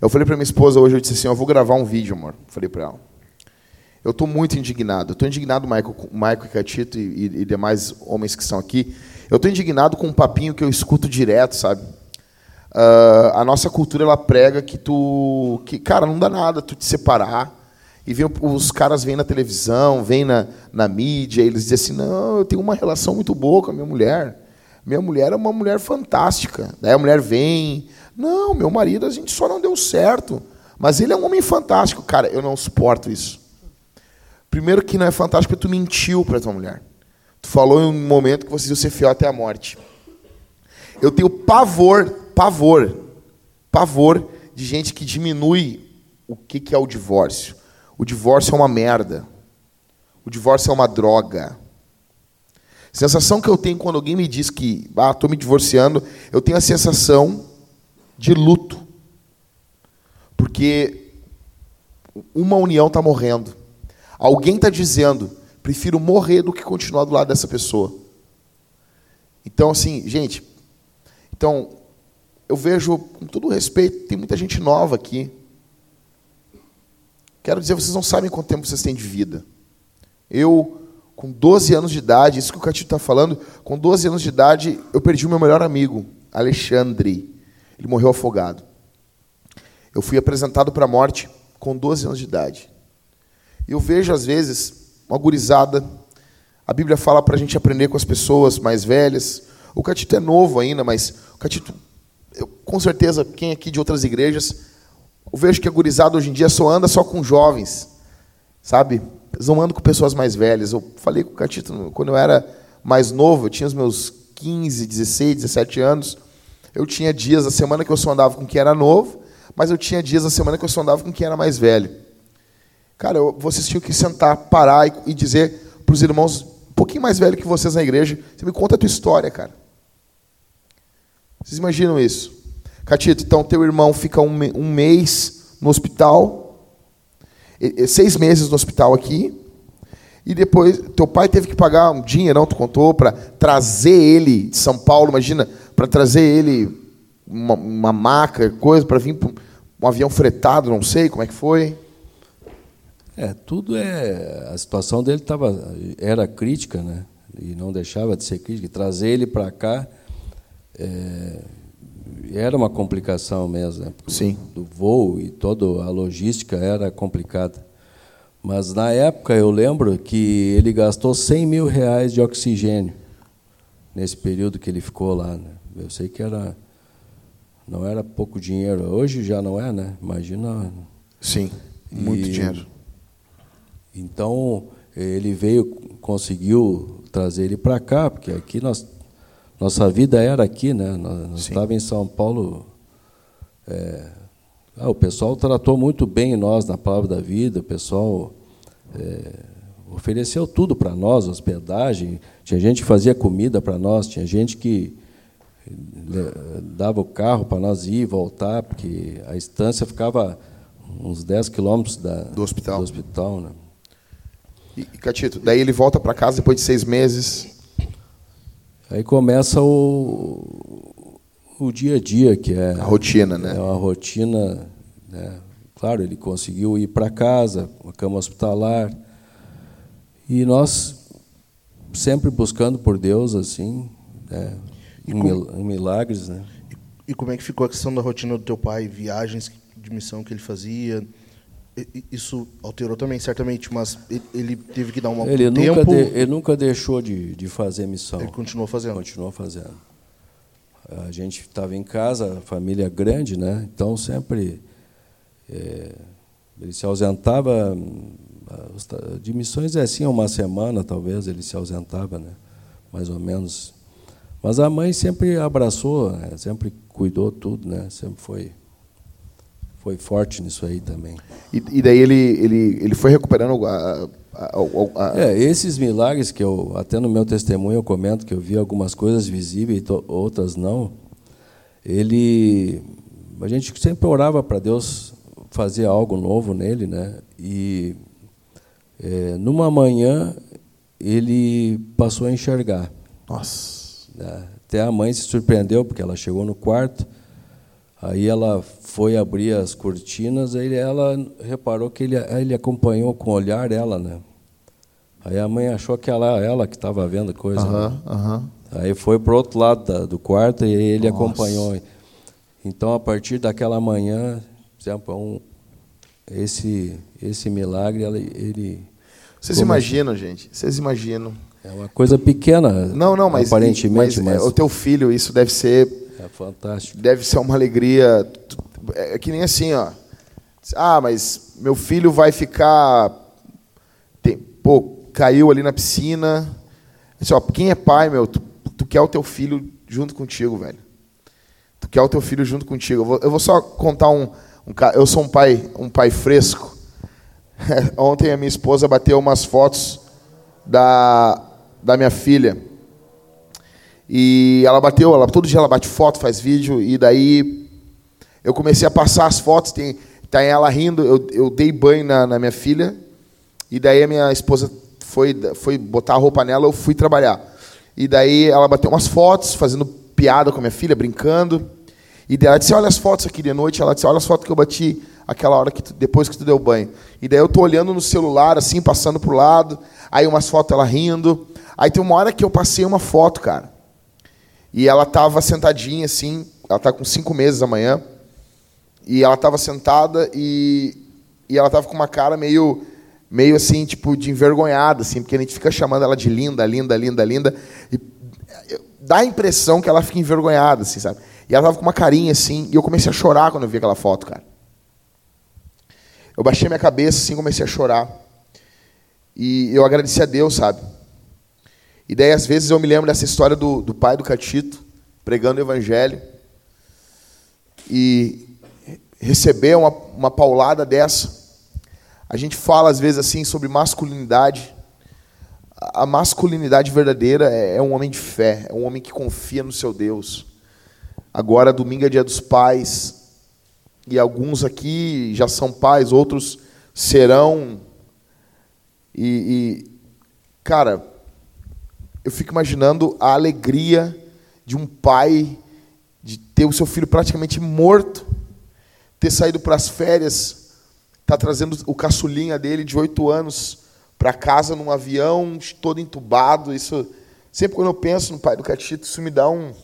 Speaker 1: Eu falei para minha esposa hoje, eu disse assim, eu vou gravar um vídeo, amor. Falei para ela. Eu estou muito indignado. Estou indignado, Michael, Michael e Catito e, e, demais homens que estão aqui. Eu estou indignado com um papinho que eu escuto direto, sabe? Uh, a nossa cultura ela prega que tu, que cara, não dá nada tu te separar. E vem, os caras vêm na televisão, vêm na, na mídia, e eles dizem assim: não, eu tenho uma relação muito boa com a minha mulher. Minha mulher é uma mulher fantástica. Daí a mulher vem, não, meu marido, a gente só não deu certo. Mas ele é um homem fantástico. Cara, eu não suporto isso. Primeiro que não é fantástico porque tu mentiu para tua mulher. Tu falou em um momento que vocês iam ser fiel até a morte. Eu tenho pavor, pavor, pavor de gente que diminui o que, que é o divórcio. O divórcio é uma merda. O divórcio é uma droga. Sensação que eu tenho quando alguém me diz que ah, estou me divorciando, eu tenho a sensação de luto. Porque uma união está morrendo. Alguém está dizendo, prefiro morrer do que continuar do lado dessa pessoa. Então, assim, gente, então, eu vejo, com todo respeito, tem muita gente nova aqui. Quero dizer, vocês não sabem quanto tempo vocês têm de vida. Eu, com 12 anos de idade, isso que o Catito está falando, com 12 anos de idade, eu perdi o meu melhor amigo, Alexandre. Ele morreu afogado. Eu fui apresentado para a morte com 12 anos de idade. Eu vejo, às vezes, uma gurizada. A Bíblia fala para a gente aprender com as pessoas mais velhas. O Catito é novo ainda, mas o Catito, eu, com certeza, quem aqui de outras igrejas, eu vejo que a gurizada hoje em dia só anda só com jovens, sabe? Eles não andam com pessoas mais velhas. Eu falei com o Catito quando eu era mais novo, eu tinha os meus 15, 16, 17 anos. Eu tinha dias da semana que eu só andava com quem era novo, mas eu tinha dias da semana que eu só andava com quem era mais velho. Cara, vocês tinham que sentar, parar e, dizer para os irmãos um pouquinho mais velho que vocês na igreja, você me conta a tua história, cara. Vocês imaginam isso? Catito, então teu irmão fica um, um mês no hospital, seis meses no hospital aqui, e depois teu pai teve que pagar um dinheirão, tu contou, para trazer ele de São Paulo, imagina, para trazer ele uma, uma maca, coisa, para vir um avião fretado, não sei como é que foi.
Speaker 4: É, tudo é. A situação dele tava, era crítica, né? e não deixava de ser crítico. Trazer ele para cá é, era uma complicação mesmo. Né?
Speaker 1: Sim.
Speaker 4: Do voo e toda a logística era complicada. Mas na época eu lembro que ele gastou 100 mil reais de oxigênio nesse período que ele ficou lá. Né? Eu sei que era não era pouco dinheiro. Hoje já não é, né? Imagina.
Speaker 1: Sim, muito e, dinheiro.
Speaker 4: Então ele veio, conseguiu trazer ele para cá, porque aqui nós nossa vida era aqui, né? Nós estava em São Paulo. É, ah, o pessoal tratou muito bem nós na palavra da vida. O pessoal é, ofereceu tudo para nós, hospedagem. Tinha gente que fazia comida para nós. Tinha gente que dava o carro para nós ir e voltar, porque a estância ficava uns 10 quilômetros da,
Speaker 1: do hospital.
Speaker 4: Do hospital né?
Speaker 1: E, Catito, daí ele volta para casa depois de seis meses.
Speaker 4: Aí começa o, o dia a dia, que é
Speaker 1: a rotina, né?
Speaker 4: É uma rotina, né? Claro, ele conseguiu ir para casa, uma cama hospitalar. E nós sempre buscando por Deus assim, né? em, com... em milagres, né?
Speaker 2: E, e como é que ficou a questão da rotina do teu pai, viagens de missão que ele fazia? Isso alterou também, certamente, mas ele teve que dar um
Speaker 4: ele
Speaker 2: tempo...
Speaker 4: Nunca de, ele nunca deixou de, de fazer missão.
Speaker 2: Ele continuou fazendo?
Speaker 4: Continuou fazendo. A gente estava em casa, família grande, né? então sempre é, ele se ausentava de missões é assim uma semana talvez ele se ausentava né mais ou menos mas a mãe sempre abraçou né? sempre cuidou tudo né sempre foi foi forte nisso aí também.
Speaker 1: E, e daí ele, ele, ele foi recuperando a, a,
Speaker 4: a, É, esses milagres que eu, até no meu testemunho eu comento que eu vi algumas coisas visíveis e outras não, ele, a gente sempre orava para Deus fazer algo novo nele, né? E é, numa manhã ele passou a enxergar.
Speaker 1: Nossa.
Speaker 4: Né? Até a mãe se surpreendeu porque ela chegou no quarto Aí ela foi abrir as cortinas, aí ela reparou que ele, ele acompanhou com o olhar ela, né? Aí a mãe achou que ela ela que estava vendo coisa.
Speaker 1: Uhum, né? uhum.
Speaker 4: Aí foi para o outro lado da, do quarto e ele Nossa. acompanhou. Então, a partir daquela manhã, exemplo, um, esse esse milagre, ele,
Speaker 1: vocês imaginam, gente? Vocês imaginam?
Speaker 4: É uma coisa pequena.
Speaker 1: Não, não, mas
Speaker 4: aparentemente,
Speaker 1: mas, mas... o teu filho, isso deve ser
Speaker 4: é fantástico.
Speaker 1: Deve ser uma alegria. É que nem assim, ó. Ah, mas meu filho vai ficar. Tem, pô, caiu ali na piscina. Assim, ó, quem é pai, meu? Tu, tu quer o teu filho junto contigo, velho. Tu quer o teu filho junto contigo. Eu vou, eu vou só contar um, um. Eu sou um pai, um pai fresco. Ontem a minha esposa bateu umas fotos da, da minha filha. E ela bateu, ela, todo dia ela bate foto, faz vídeo, e daí eu comecei a passar as fotos, tem, tá ela rindo, eu, eu dei banho na, na minha filha, e daí a minha esposa foi, foi botar a roupa nela, eu fui trabalhar. E daí ela bateu umas fotos, fazendo piada com a minha filha, brincando. E daí ela disse, olha as fotos aqui de noite. Ela disse, olha as fotos que eu bati aquela hora que tu, depois que tu deu banho. E daí eu tô olhando no celular, assim, passando pro lado. Aí umas fotos ela rindo. Aí tem uma hora que eu passei uma foto, cara. E ela estava sentadinha assim, ela está com cinco meses amanhã, e ela estava sentada e, e ela estava com uma cara meio, meio assim, tipo, de envergonhada, assim, porque a gente fica chamando ela de linda, linda, linda, linda, e dá a impressão que ela fica envergonhada, assim, sabe? E ela estava com uma carinha assim, e eu comecei a chorar quando eu vi aquela foto, cara. Eu baixei minha cabeça assim, comecei a chorar. E eu agradeci a Deus, sabe? E daí, às vezes, eu me lembro dessa história do, do pai do Catito, pregando o evangelho, e receber uma, uma paulada dessa. A gente fala, às vezes, assim, sobre masculinidade. A masculinidade verdadeira é, é um homem de fé, é um homem que confia no seu Deus. Agora, domingo é dia dos pais, e alguns aqui já são pais, outros serão. E, e cara, eu fico imaginando a alegria de um pai de ter o seu filho praticamente morto, ter saído para as férias, tá trazendo o caçulinha dele de oito anos para casa num avião todo entubado. Isso Sempre quando eu penso no pai do Catito, isso me dá um.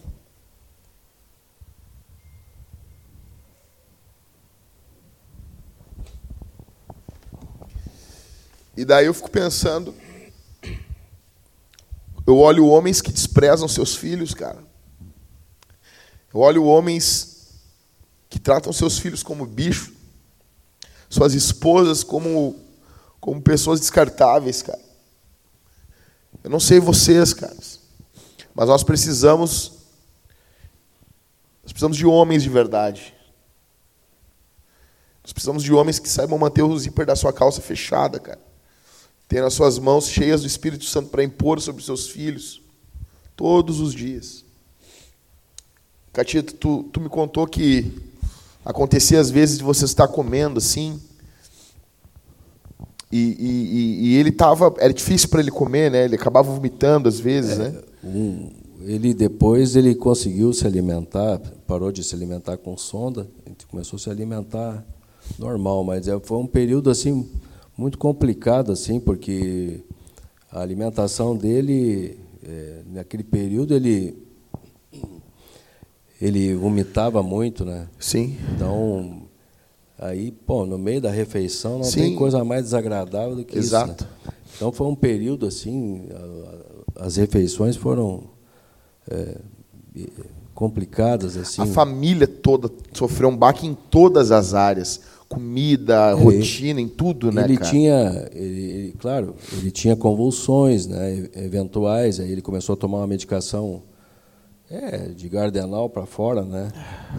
Speaker 1: E daí eu fico pensando. Eu olho homens que desprezam seus filhos, cara. Eu olho homens que tratam seus filhos como bicho, suas esposas como, como pessoas descartáveis, cara. Eu não sei vocês, caras, mas nós precisamos nós precisamos de homens de verdade. Nós precisamos de homens que saibam manter o zíper da sua calça fechada, cara. Ter as suas mãos cheias do Espírito Santo para impor sobre seus filhos todos os dias. Catito, tu, tu me contou que acontecia às vezes de você estar comendo assim, e, e, e ele tava, era difícil para ele comer, né? Ele acabava vomitando às vezes, é, né?
Speaker 4: Um, ele depois ele conseguiu se alimentar, parou de se alimentar com sonda, começou a se alimentar normal, mas é, foi um período assim muito complicado assim, porque a alimentação dele é, naquele período ele ele vomitava muito, né?
Speaker 1: Sim.
Speaker 4: Então Aí, pô, no meio da refeição não Sim. tem coisa mais desagradável do que
Speaker 1: Exato.
Speaker 4: isso. Né? Então foi um período assim, as refeições foram é, complicadas assim.
Speaker 1: A família toda sofreu um baque em todas as áreas, comida, ele, rotina, em tudo, né?
Speaker 4: Ele
Speaker 1: cara?
Speaker 4: tinha, ele, ele, claro, ele tinha convulsões, né, eventuais. Aí ele começou a tomar uma medicação é, de Gardenal para fora, né?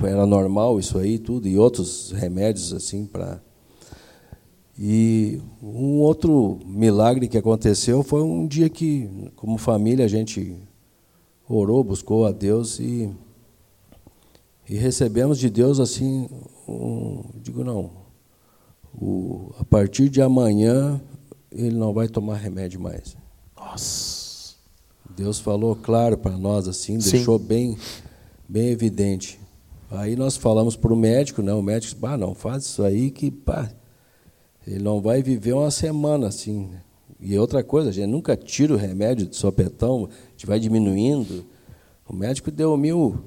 Speaker 4: Era normal isso aí, tudo, e outros remédios assim para. E um outro milagre que aconteceu foi um dia que, como família, a gente orou, buscou a Deus e, e recebemos de Deus assim, um, digo não, o, a partir de amanhã ele não vai tomar remédio mais.
Speaker 1: Nossa.
Speaker 4: Deus falou claro para nós assim, Sim. deixou bem, bem evidente. Aí nós falamos para o médico, né? O médico disse, ah, não, faz isso aí que pá, ele não vai viver uma semana assim. E outra coisa, a gente nunca tira o remédio de sopetão, a gente vai diminuindo. O médico deu mil.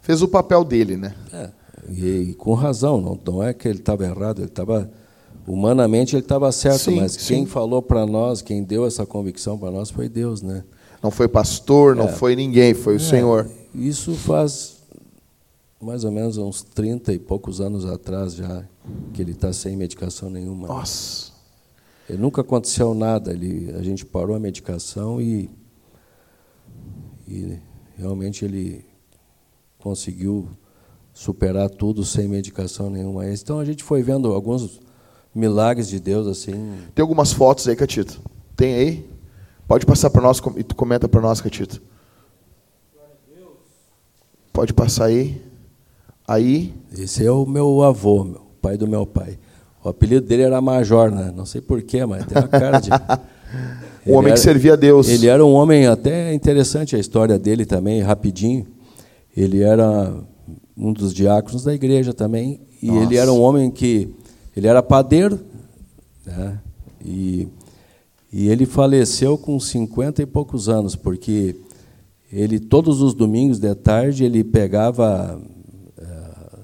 Speaker 1: Fez o papel dele, né?
Speaker 4: É, e, e com razão, não, não é que ele estava errado, ele estava Humanamente ele estava certo, sim, mas sim. quem falou para nós, quem deu essa convicção para nós foi Deus, né?
Speaker 1: Não foi pastor, não é. foi ninguém, foi o é, Senhor.
Speaker 4: Isso faz mais ou menos uns 30 e poucos anos atrás já que ele está sem medicação nenhuma.
Speaker 1: Nossa.
Speaker 4: Ele nunca aconteceu nada, ele, a gente parou a medicação e, e realmente ele conseguiu superar tudo sem medicação nenhuma. Então a gente foi vendo alguns milagres de Deus assim.
Speaker 1: Tem algumas fotos aí, Catito? Tem aí? Pode passar para nós e tu comenta para nós, Catito. Pode passar aí. Aí.
Speaker 4: Esse é o meu avô, meu, pai do meu pai. O apelido dele era Major, né? Não sei porquê, mas tem uma cara de.
Speaker 1: um homem era, que servia a Deus.
Speaker 4: Ele era um homem até interessante a história dele também, rapidinho. Ele era um dos diáconos da igreja também. E Nossa. ele era um homem que ele era padeiro, né? e, e ele faleceu com 50 e poucos anos, porque ele todos os domingos de tarde ele pegava eh,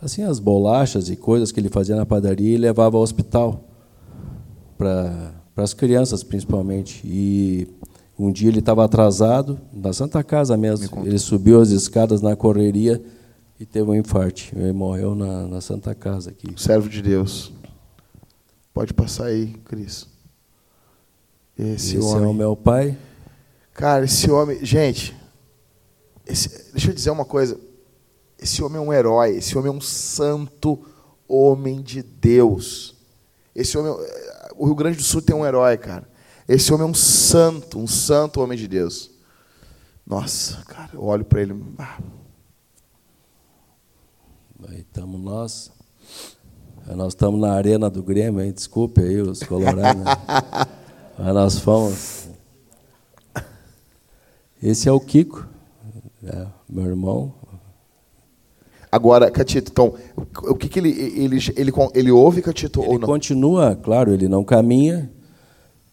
Speaker 4: assim as bolachas e coisas que ele fazia na padaria e levava ao hospital para para as crianças principalmente. E um dia ele estava atrasado na Santa Casa mesmo. Ele subiu as escadas na correria e teve um infarte. Ele morreu na, na Santa Casa aqui.
Speaker 1: Servo de Deus. Pode passar aí, Cris.
Speaker 4: Esse, esse homem. é o meu pai.
Speaker 1: Cara, esse homem. Gente, esse, deixa eu dizer uma coisa. Esse homem é um herói. Esse homem é um santo homem de Deus. Esse homem. O Rio Grande do Sul tem um herói, cara. Esse homem é um santo, um santo homem de Deus. Nossa, cara, eu olho para ele. Ah,
Speaker 4: Aí estamos nós. Nós estamos na arena do Grêmio, hein? desculpe aí os colorados. Né? Mas nós fomos. Esse é o Kiko, né? meu irmão.
Speaker 1: Agora, Catito, então, o que, que ele, ele, ele, ele ouve, Catito,
Speaker 4: ele
Speaker 1: ou não?
Speaker 4: continua, claro, ele não caminha,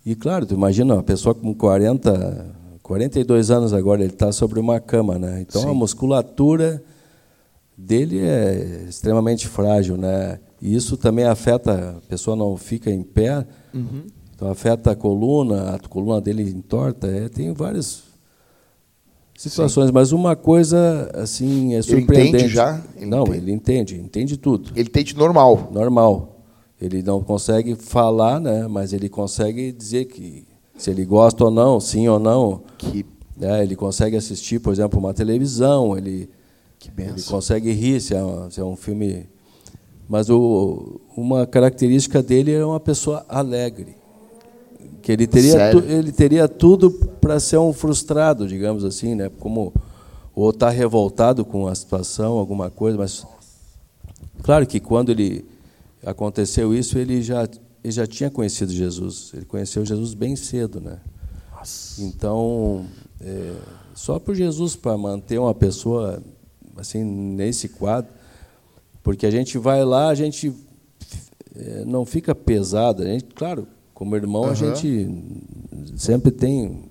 Speaker 4: E claro, tu imagina uma pessoa com 40, 42 anos agora, ele está sobre uma cama, né? Então Sim. a musculatura dele é extremamente frágil, né? E isso também afeta, a pessoa não fica em pé, uhum. então afeta a coluna, a coluna dele entorta, é, tem várias situações, Sim. mas uma coisa assim é surpreendente.
Speaker 1: Ele entende já?
Speaker 4: Ele não, entende. ele entende, entende tudo.
Speaker 1: Ele entende normal.
Speaker 4: Normal. Ele não consegue falar, né, mas ele consegue dizer que se ele gosta ou não, sim ou não. Que... É, ele consegue assistir, por exemplo, uma televisão, ele, ele consegue rir se é, um, se é um filme. Mas o, uma característica dele é uma pessoa alegre. Que ele teria, tu, ele teria tudo para ser um frustrado, digamos assim, né? Como ou estar tá revoltado com a situação, alguma coisa, mas claro que quando ele aconteceu isso, ele já, ele já tinha conhecido Jesus. Ele conheceu Jesus bem cedo, né? Nossa. Então, é, só por Jesus para manter uma pessoa assim nesse quadro, porque a gente vai lá, a gente é, não fica pesado. A gente, claro, como irmão, uhum. a gente sempre tem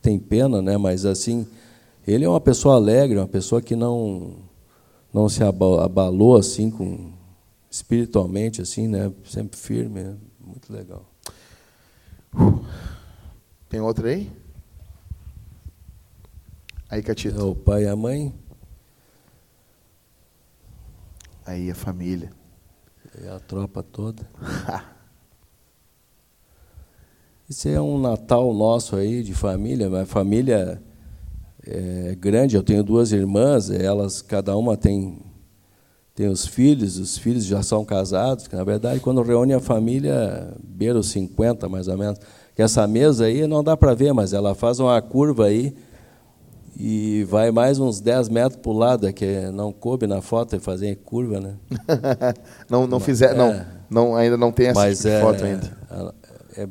Speaker 4: tem pena, né? Mas assim, ele é uma pessoa alegre, uma pessoa que não não se abalou assim com espiritualmente, assim, né? Sempre firme, né? muito legal.
Speaker 1: Tem outra aí? Aí, Catito.
Speaker 4: É o pai e a mãe.
Speaker 1: Aí a família.
Speaker 4: E a tropa toda. Esse é um Natal nosso aí de família, mas família é grande. Eu tenho duas irmãs, elas cada uma tem tem os filhos, os filhos já são casados, que na verdade quando reúne a família, beira os 50 mais ou menos. Que essa mesa aí não dá para ver, mas ela faz uma curva aí e vai mais uns 10 metros para o lado, é que não coube na foto e fazer curva, né?
Speaker 1: não não fizer, é, não, não, ainda não tem essa tipo
Speaker 4: é,
Speaker 1: foto ainda.
Speaker 4: É, é,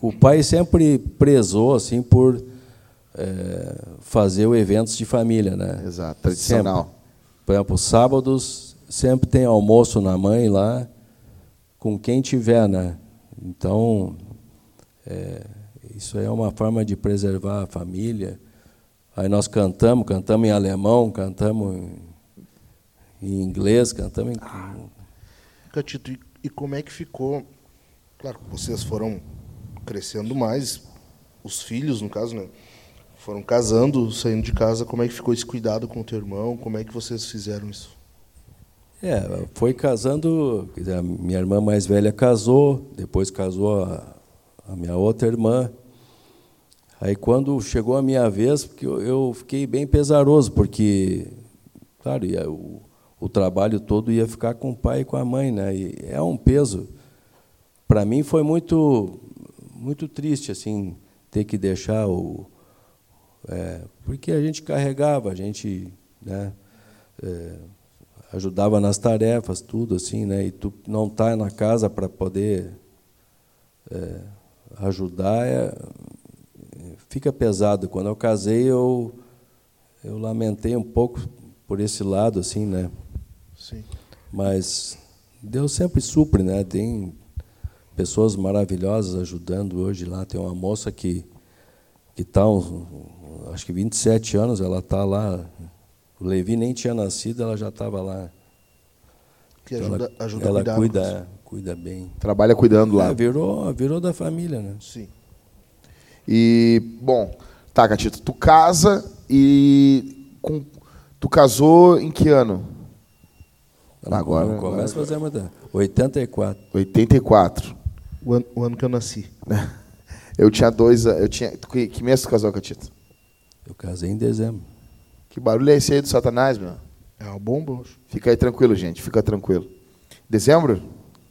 Speaker 4: o pai sempre prezou assim por é, fazer o eventos de família, né?
Speaker 1: Exato, tradicional.
Speaker 4: Sempre. Por exemplo, sábados sempre tem almoço na mãe lá, com quem tiver, né? Então, é, isso é uma forma de preservar a família. Aí nós cantamos, cantamos em alemão, cantamos em, inglês, cantamos em. Ah.
Speaker 2: Catito, e, e como é que ficou? Claro, vocês foram crescendo mais, os filhos, no caso, né? Foram casando, saindo de casa. Como é que ficou esse cuidado com o teu irmão? Como é que vocês fizeram isso?
Speaker 4: É, foi casando, a minha irmã mais velha casou, depois casou a, a minha outra irmã. Aí quando chegou a minha vez, porque eu, fiquei bem pesaroso, porque, claro, o, o trabalho todo ia ficar com o pai e com a mãe, né? E é um peso. Para mim foi muito, muito triste, assim, ter que deixar o, é, porque a gente carregava, a gente, né? É, ajudava nas tarefas, tudo assim, né? E tu não tá na casa para poder é, ajudar, é, fica pesado. Quando eu casei, eu eu lamentei um pouco por esse lado, assim, né?
Speaker 2: Sim.
Speaker 4: Mas Deus sempre supre, né? Tem pessoas maravilhosas ajudando hoje lá. Tem uma moça que que está, acho que 27 anos, ela está lá o Levi nem tinha nascido, ela já estava lá.
Speaker 2: Que então ajuda,
Speaker 4: ela,
Speaker 2: ajuda
Speaker 4: ela a cuida, cuida bem.
Speaker 1: Trabalha cuidando lá. É,
Speaker 4: virou, virou da família, né?
Speaker 2: Sim.
Speaker 1: E, bom, tá, Catito, tu casa e. Com, tu casou em que ano?
Speaker 4: Agora. Não começa a fazer muita. 84.
Speaker 1: 84.
Speaker 2: O ano, o ano que eu nasci.
Speaker 1: Eu tinha dois. Eu tinha, que, que mês tu casou, Catito?
Speaker 4: Eu casei em dezembro.
Speaker 1: Que barulho é esse aí do Satanás, meu?
Speaker 2: É uma bomba.
Speaker 1: Fica aí tranquilo, gente. Fica tranquilo. Dezembro?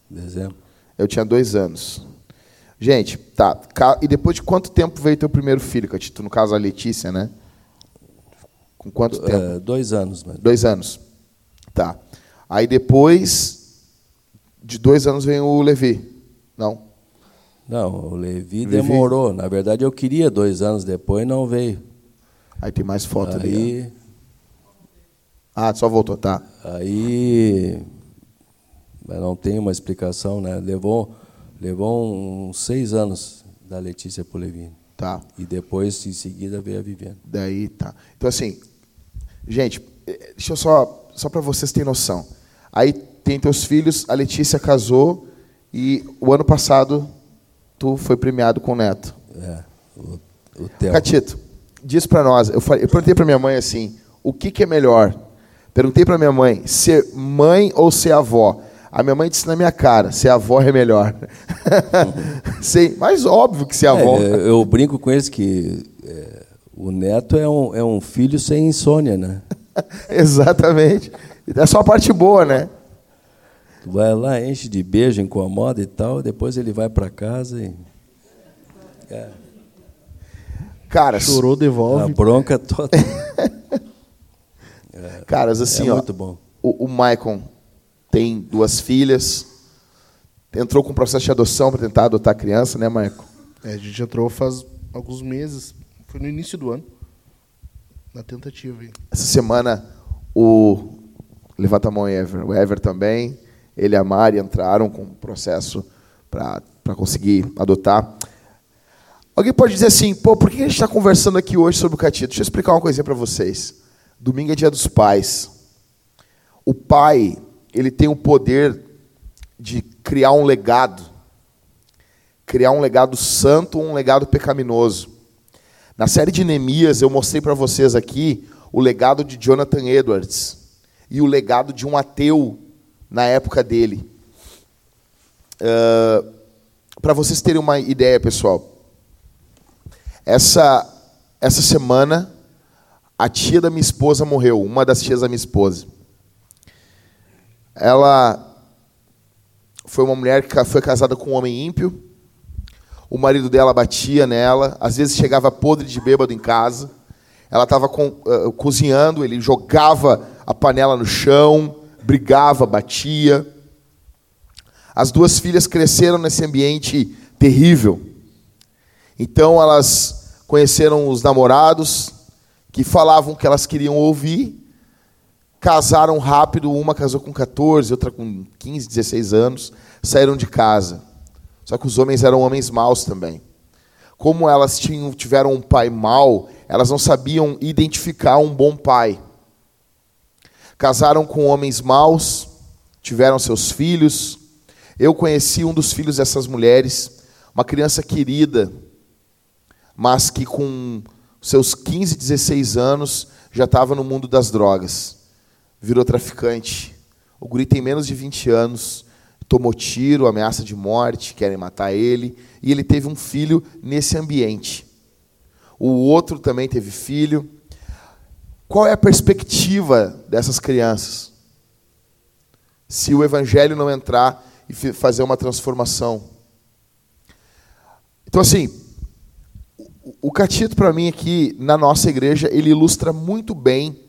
Speaker 4: Dezembro.
Speaker 1: Eu tinha dois anos. Gente, tá. E depois de quanto tempo veio teu primeiro filho, Catito? No caso, a Letícia, né? Com quanto tempo? É,
Speaker 4: dois anos. Mas...
Speaker 1: Dois anos. Tá. Aí depois de dois anos vem o Levi. Não?
Speaker 4: Não, o Levi, Levi demorou. Na verdade, eu queria dois anos depois, não veio.
Speaker 1: Aí tem mais foto
Speaker 4: aí,
Speaker 1: ali. Ah, só voltou, tá.
Speaker 4: Aí não tem uma explicação, né? Levou, levou uns seis anos da Letícia Polevini.
Speaker 1: Tá.
Speaker 4: E depois, em seguida, veio a Viviane.
Speaker 1: Daí tá. Então, assim, gente, eh, deixa eu só, só para vocês terem noção. Aí tem teus filhos, a Letícia casou e o ano passado tu foi premiado com o neto.
Speaker 4: É, o, o Theo.
Speaker 1: Catito, diz para nós, eu, falei, eu perguntei para minha mãe assim, o que, que é melhor? Perguntei para minha mãe, ser mãe ou ser avó? A minha mãe disse na minha cara, ser avó é melhor. Sei, mas óbvio que ser avó.
Speaker 4: É, eu brinco com eles que é, o neto é um, é um filho sem insônia, né?
Speaker 1: Exatamente. É só a parte boa, né?
Speaker 4: Tu vai lá, enche de beijo, incomoda e tal, depois ele vai para casa e. É.
Speaker 1: Cara,
Speaker 2: chorou, devolve.
Speaker 4: A bronca toda.
Speaker 1: é, Caras, assim, é
Speaker 4: ó.
Speaker 1: Muito
Speaker 4: bom.
Speaker 1: O, o Maicon tem duas filhas. Entrou com um processo de adoção para tentar adotar a criança, né, Maicon?
Speaker 2: É, a gente entrou faz alguns meses. Foi no início do ano. Na tentativa. Aí.
Speaker 1: Essa semana, o. Levanta a mão, Ever. O Ever também. Ele e a Mari entraram com um processo para conseguir adotar. Alguém pode dizer assim, pô, por que a gente está conversando aqui hoje sobre o Catito? Deixa eu explicar uma coisinha para vocês. Domingo é dia dos pais. O pai, ele tem o poder de criar um legado. Criar um legado santo ou um legado pecaminoso. Na série de Neemias, eu mostrei para vocês aqui o legado de Jonathan Edwards e o legado de um ateu na época dele. Uh, para vocês terem uma ideia, pessoal, essa, essa semana, a tia da minha esposa morreu, uma das tias da minha esposa. Ela foi uma mulher que foi casada com um homem ímpio. O marido dela batia nela, às vezes chegava podre de bêbado em casa. Ela estava uh, cozinhando, ele jogava a panela no chão, brigava, batia. As duas filhas cresceram nesse ambiente terrível. Então elas conheceram os namorados que falavam que elas queriam ouvir, casaram rápido, uma casou com 14, outra com 15, 16 anos, saíram de casa. Só que os homens eram homens maus também. Como elas tinham, tiveram um pai mau, elas não sabiam identificar um bom pai. Casaram com homens maus, tiveram seus filhos. Eu conheci um dos filhos dessas mulheres, uma criança querida, mas que com seus 15, 16 anos já estava no mundo das drogas. Virou traficante. O guri tem menos de 20 anos, tomou tiro, ameaça de morte, querem matar ele, e ele teve um filho nesse ambiente. O outro também teve filho. Qual é a perspectiva dessas crianças? Se o evangelho não entrar e fazer uma transformação. Então, assim, o Catito, para mim, aqui na nossa igreja, ele ilustra muito bem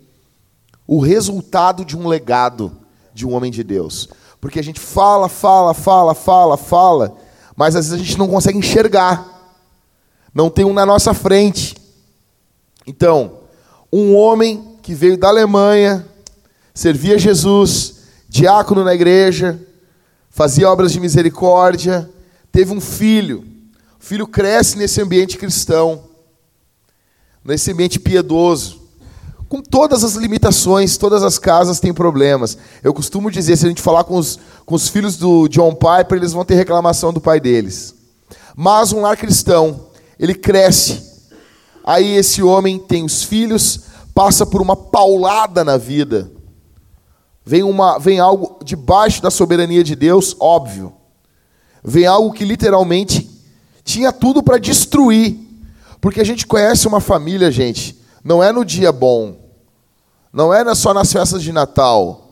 Speaker 1: o resultado de um legado de um homem de Deus. Porque a gente fala, fala, fala, fala, fala, mas às vezes a gente não consegue enxergar. Não tem um na nossa frente. Então, um homem que veio da Alemanha, servia Jesus, diácono na igreja, fazia obras de misericórdia, teve um filho o filho cresce nesse ambiente cristão, nesse ambiente piedoso, com todas as limitações, todas as casas têm problemas. Eu costumo dizer, se a gente falar com os, com os filhos do John Piper, eles vão ter reclamação do pai deles. Mas um lar cristão, ele cresce. Aí esse homem tem os filhos, passa por uma paulada na vida. Vem, uma, vem algo debaixo da soberania de Deus, óbvio. Vem algo que literalmente tinha tudo para destruir. Porque a gente conhece uma família, gente, não é no dia bom. Não é só nas festas de Natal.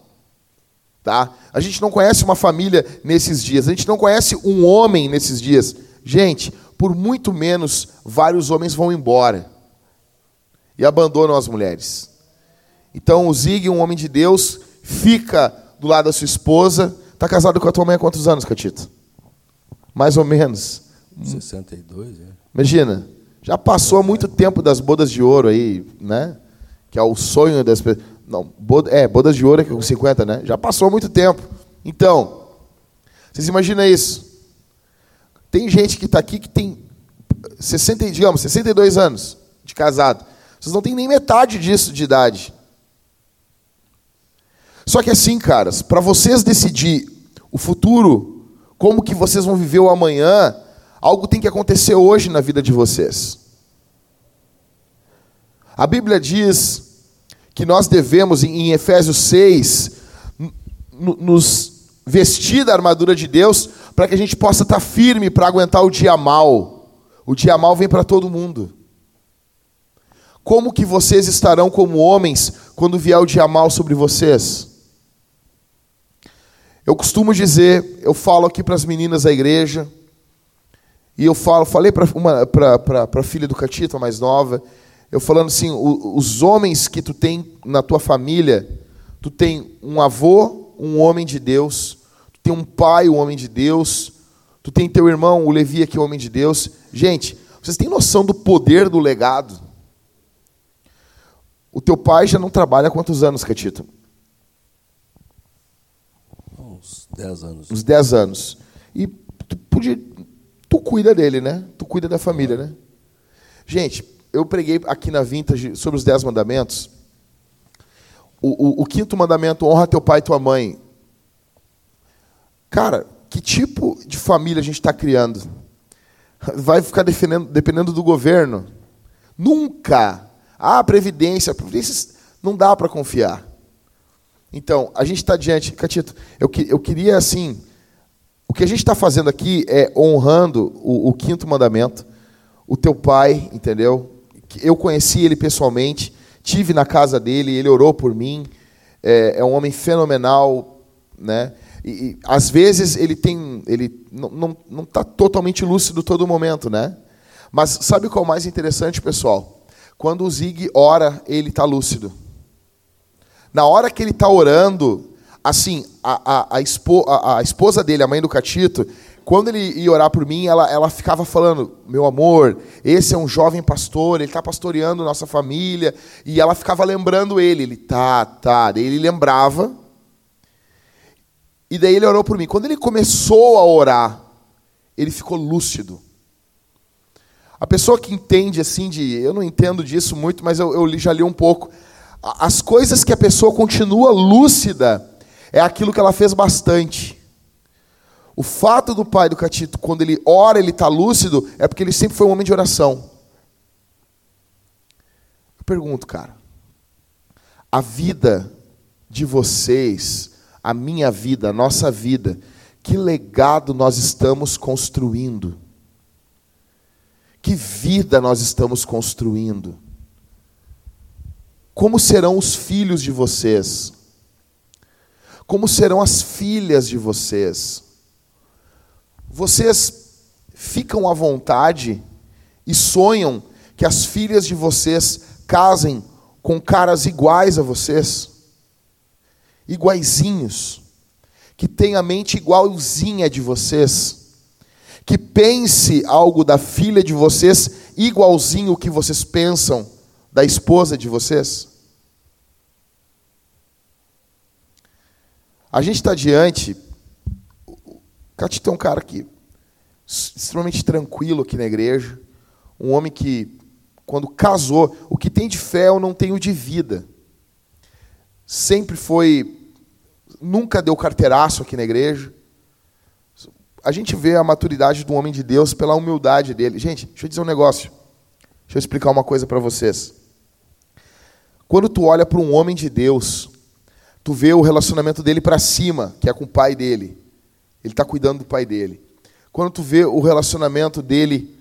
Speaker 1: Tá? A gente não conhece uma família nesses dias. A gente não conhece um homem nesses dias. Gente, por muito menos, vários homens vão embora e abandonam as mulheres. Então, o Zig, um homem de Deus, fica do lado da sua esposa. Está casado com a tua mãe há quantos anos, Catito? Mais ou menos.
Speaker 4: 62, é.
Speaker 1: Imagina, já passou muito tempo das bodas de ouro aí, né? Que é o sonho das pessoas. Não, boda, é, bodas de ouro é com 50, né? Já passou muito tempo. Então, vocês imaginam isso? Tem gente que está aqui que tem 60, digamos, 62 anos de casado. Vocês não têm nem metade disso de idade. Só que assim, caras, para vocês decidir o futuro, como que vocês vão viver o amanhã, algo tem que acontecer hoje na vida de vocês. A Bíblia diz que nós devemos, em Efésios 6, nos vestir da armadura de Deus para que a gente possa estar firme para aguentar o dia mal. O dia mal vem para todo mundo. Como que vocês estarão como homens quando vier o dia mal sobre vocês? Eu costumo dizer, eu falo aqui para as meninas da igreja, e eu falo, falei para a filha do Catito, a mais nova, eu falando assim, os homens que tu tem na tua família, tu tem um avô, um homem de Deus, tu tem um pai, um homem de Deus, tu tem teu irmão, o Levi aqui, um homem de Deus. Gente, vocês têm noção do poder do legado? O teu pai já não trabalha há quantos anos, Catito?
Speaker 4: Uns 10 anos.
Speaker 1: Uns 10 anos. E tu, podia, tu cuida dele, né? Tu cuida da família, né? Gente, eu preguei aqui na Vintage sobre os 10 mandamentos. O, o, o quinto mandamento, honra teu pai e tua mãe. Cara, que tipo de família a gente está criando? Vai ficar dependendo, do governo? Nunca. Ah, previdência. Previdência não dá para confiar. Então, a gente está diante. Catito, eu, eu queria assim. O que a gente está fazendo aqui é honrando o, o, quinto mandamento. O teu pai, entendeu? Eu conheci ele pessoalmente, tive na casa dele, ele orou por mim. É, é um homem fenomenal, né? E, e, às vezes ele tem, ele não está totalmente lúcido todo momento, né? Mas sabe qual é o mais interessante, pessoal? Quando o Zig ora, ele está lúcido. Na hora que ele está orando, assim, a, a, a, a, a, esposa dele, a mãe do Catito, quando ele ia orar por mim, ela, ela ficava falando: Meu amor, esse é um jovem pastor, ele está pastoreando nossa família. E ela ficava lembrando ele: Ele tá, tá. Daí ele lembrava. E daí ele orou por mim. Quando ele começou a orar, ele ficou lúcido. A pessoa que entende assim de. Eu não entendo disso muito, mas eu, eu já li um pouco as coisas que a pessoa continua lúcida é aquilo que ela fez bastante. O fato do pai do Catito, quando ele ora, ele está lúcido, é porque ele sempre foi um homem de oração. Eu pergunto, cara, a vida de vocês, a minha vida, a nossa vida, que legado nós estamos construindo? Que vida nós estamos construindo? Como serão os filhos de vocês? Como serão as filhas de vocês? Vocês ficam à vontade e sonham que as filhas de vocês casem com caras iguais a vocês? Iguaizinhos. Que tenha a mente igualzinha de vocês? Que pense algo da filha de vocês igualzinho o que vocês pensam da esposa de vocês? A gente está diante. Catito é um cara que extremamente tranquilo aqui na igreja, um homem que, quando casou, o que tem de fé eu não tenho de vida. Sempre foi, nunca deu carteiraço aqui na igreja. A gente vê a maturidade do homem de Deus pela humildade dele. Gente, deixa eu dizer um negócio. Deixa eu explicar uma coisa para vocês. Quando tu olha para um homem de Deus, tu vê o relacionamento dele para cima, que é com o pai dele. Ele está cuidando do pai dele. Quando tu vê o relacionamento dele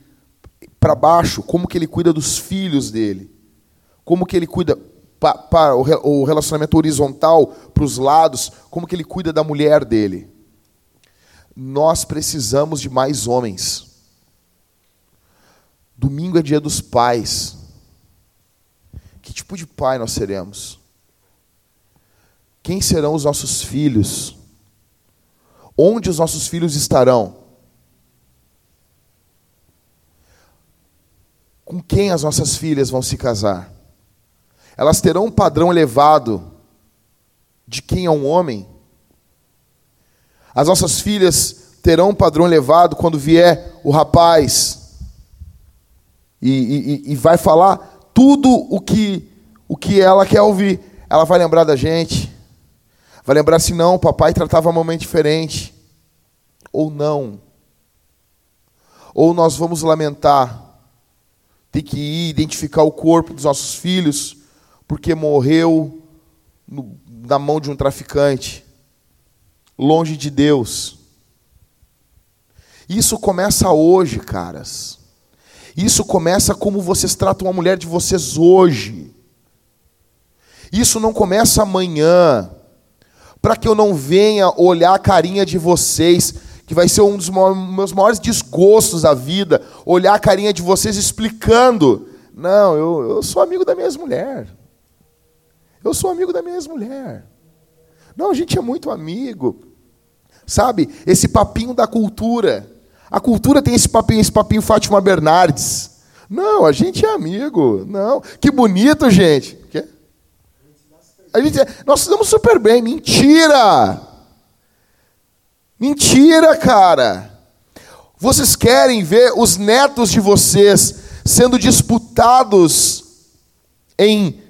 Speaker 1: para baixo, como que ele cuida dos filhos dele, como que ele cuida para o relacionamento horizontal para os lados, como que ele cuida da mulher dele. Nós precisamos de mais homens. Domingo é dia dos pais. Que tipo de pai nós seremos? Quem serão os nossos filhos? Onde os nossos filhos estarão? Com quem as nossas filhas vão se casar? Elas terão um padrão elevado de quem é um homem? As nossas filhas terão um padrão elevado quando vier o rapaz E, e, e vai falar tudo o que, o que ela quer ouvir. Ela vai lembrar da gente. Vai lembrar se não, o papai tratava a mamãe diferente. Ou não. Ou nós vamos lamentar ter que ir identificar o corpo dos nossos filhos porque morreu no, na mão de um traficante, longe de Deus. Isso começa hoje, caras. Isso começa como vocês tratam a mulher de vocês hoje. Isso não começa amanhã. Para que eu não venha olhar a carinha de vocês, que vai ser um dos meus maiores desgostos da vida, olhar a carinha de vocês explicando. Não, eu, eu sou amigo da minha mulher. Eu sou amigo da minha mulher. Não, a gente é muito amigo. Sabe? Esse papinho da cultura. A cultura tem esse papinho, esse papinho Fátima Bernardes. Não, a gente é amigo. Não. Que bonito, gente. Quê? A gente, é, nós estamos super bem. Mentira! Mentira, cara! Vocês querem ver os netos de vocês sendo disputados em,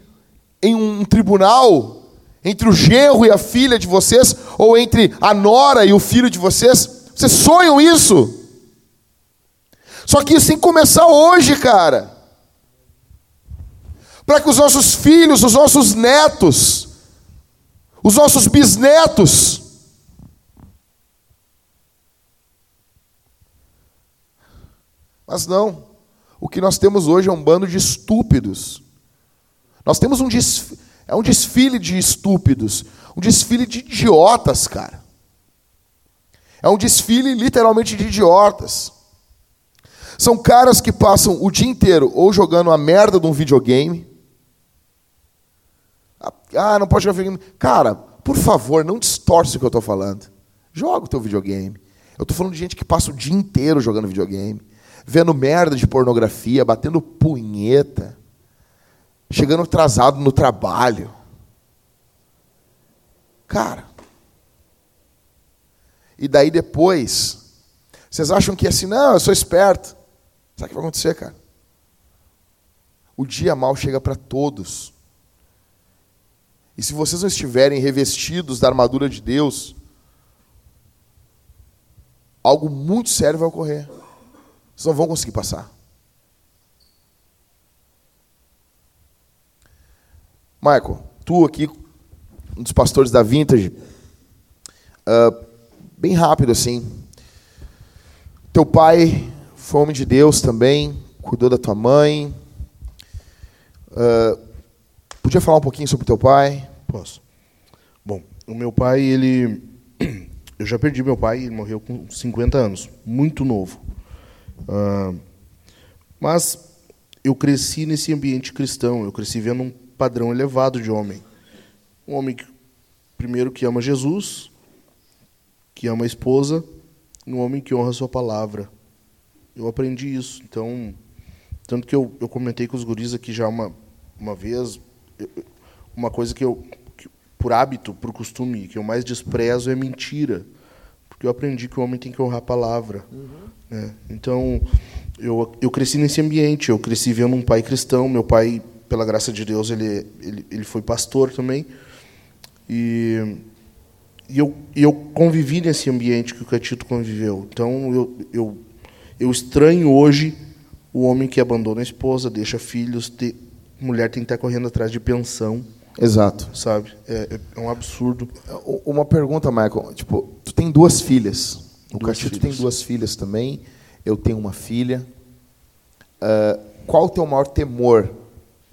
Speaker 1: em um tribunal? Entre o genro e a filha de vocês? Ou entre a nora e o filho de vocês? Vocês sonham isso? Só que isso tem que começar hoje, cara. Para que os nossos filhos, os nossos netos, os nossos bisnetos, Mas não. O que nós temos hoje é um bando de estúpidos. Nós temos um desfile, é um desfile de estúpidos, um desfile de idiotas, cara. É um desfile literalmente de idiotas. São caras que passam o dia inteiro ou jogando a merda de um videogame. Ah, não pode jogar videogame. Cara, por favor, não distorce o que eu estou falando. Joga o teu videogame. Eu estou falando de gente que passa o dia inteiro jogando videogame, vendo merda de pornografia, batendo punheta, chegando atrasado no trabalho. Cara. E daí depois, vocês acham que é assim, não, eu sou esperto. Sabe o que vai acontecer, cara? O dia mal chega para todos. E se vocês não estiverem revestidos da armadura de Deus, algo muito sério vai ocorrer. Vocês não vão conseguir passar. Michael, tu aqui, um dos pastores da Vintage, uh, bem rápido assim. Teu pai foi homem de Deus também, cuidou da tua mãe. Uh, podia falar um pouquinho sobre teu pai?
Speaker 2: Posso. Bom, o meu pai, ele. Eu já perdi meu pai, ele morreu com 50 anos, muito novo. Uh, mas eu cresci nesse ambiente cristão, eu cresci vendo um padrão elevado de homem. Um homem, que, primeiro, que ama Jesus, que ama a esposa, um homem que honra a sua palavra. Eu aprendi isso. Então, tanto que eu, eu comentei com os guris aqui já uma, uma vez, uma coisa que eu, que, por hábito, por costume, que eu mais desprezo é mentira. Porque eu aprendi que o homem tem que honrar a palavra. Uhum. Né? Então, eu, eu cresci nesse ambiente, eu cresci vendo um pai cristão. Meu pai, pela graça de Deus, ele, ele, ele foi pastor também. E, e eu, eu convivi nesse ambiente que o Catito conviveu. Então, eu, eu eu estranho hoje o homem que abandona a esposa, deixa filhos, te... mulher tem que estar correndo atrás de pensão.
Speaker 1: Exato.
Speaker 2: Sabe? É, é um absurdo.
Speaker 1: Uma pergunta, Michael. Tipo, tu tem duas filhas. O Catito tem duas filhas também. Eu tenho uma filha. Uh, qual o teu maior temor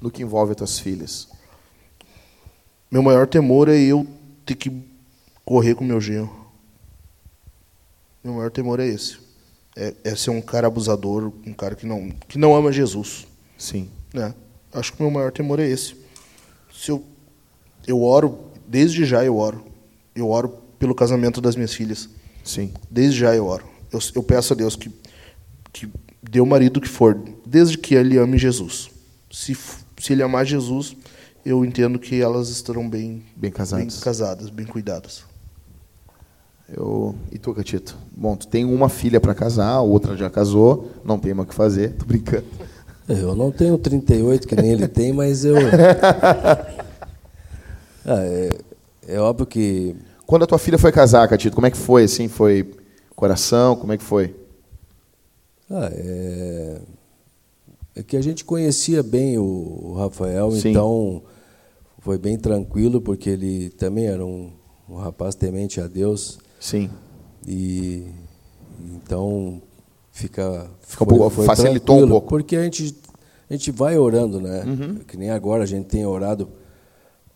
Speaker 1: no que envolve as tuas filhas?
Speaker 2: Meu maior temor é eu ter que correr com meu genro. Meu maior temor é esse é, é, ser um cara abusador, um cara que não, que não ama Jesus.
Speaker 1: Sim.
Speaker 2: Né? Acho que o meu maior temor é esse. Se eu, eu oro, desde já eu oro. Eu oro pelo casamento das minhas filhas.
Speaker 1: Sim.
Speaker 2: Desde já eu oro. Eu, eu peço a Deus que, que dê o marido que for, desde que ele ame Jesus. Se, se ele amar Jesus, eu entendo que elas estarão bem,
Speaker 1: bem casadas,
Speaker 2: bem, casadas, bem cuidadas.
Speaker 1: Eu... E tu, Catito? Bom, tu tem uma filha para casar, outra já casou, não tem mais o que fazer, tô brincando.
Speaker 4: Eu não tenho 38 que nem ele tem, mas eu. ah, é, é, óbvio que.
Speaker 1: Quando a tua filha foi casar, Catito, como é que foi? Assim, foi coração? Como é que foi?
Speaker 4: Ah, é... é que a gente conhecia bem o Rafael, Sim. então foi bem tranquilo, porque ele também era um, um rapaz temente a Deus.
Speaker 1: Sim.
Speaker 4: E então fica,
Speaker 1: fica foi, foi facilitou um pouco.
Speaker 4: Porque a gente, a gente vai orando, né? Uhum. Que nem agora a gente tem orado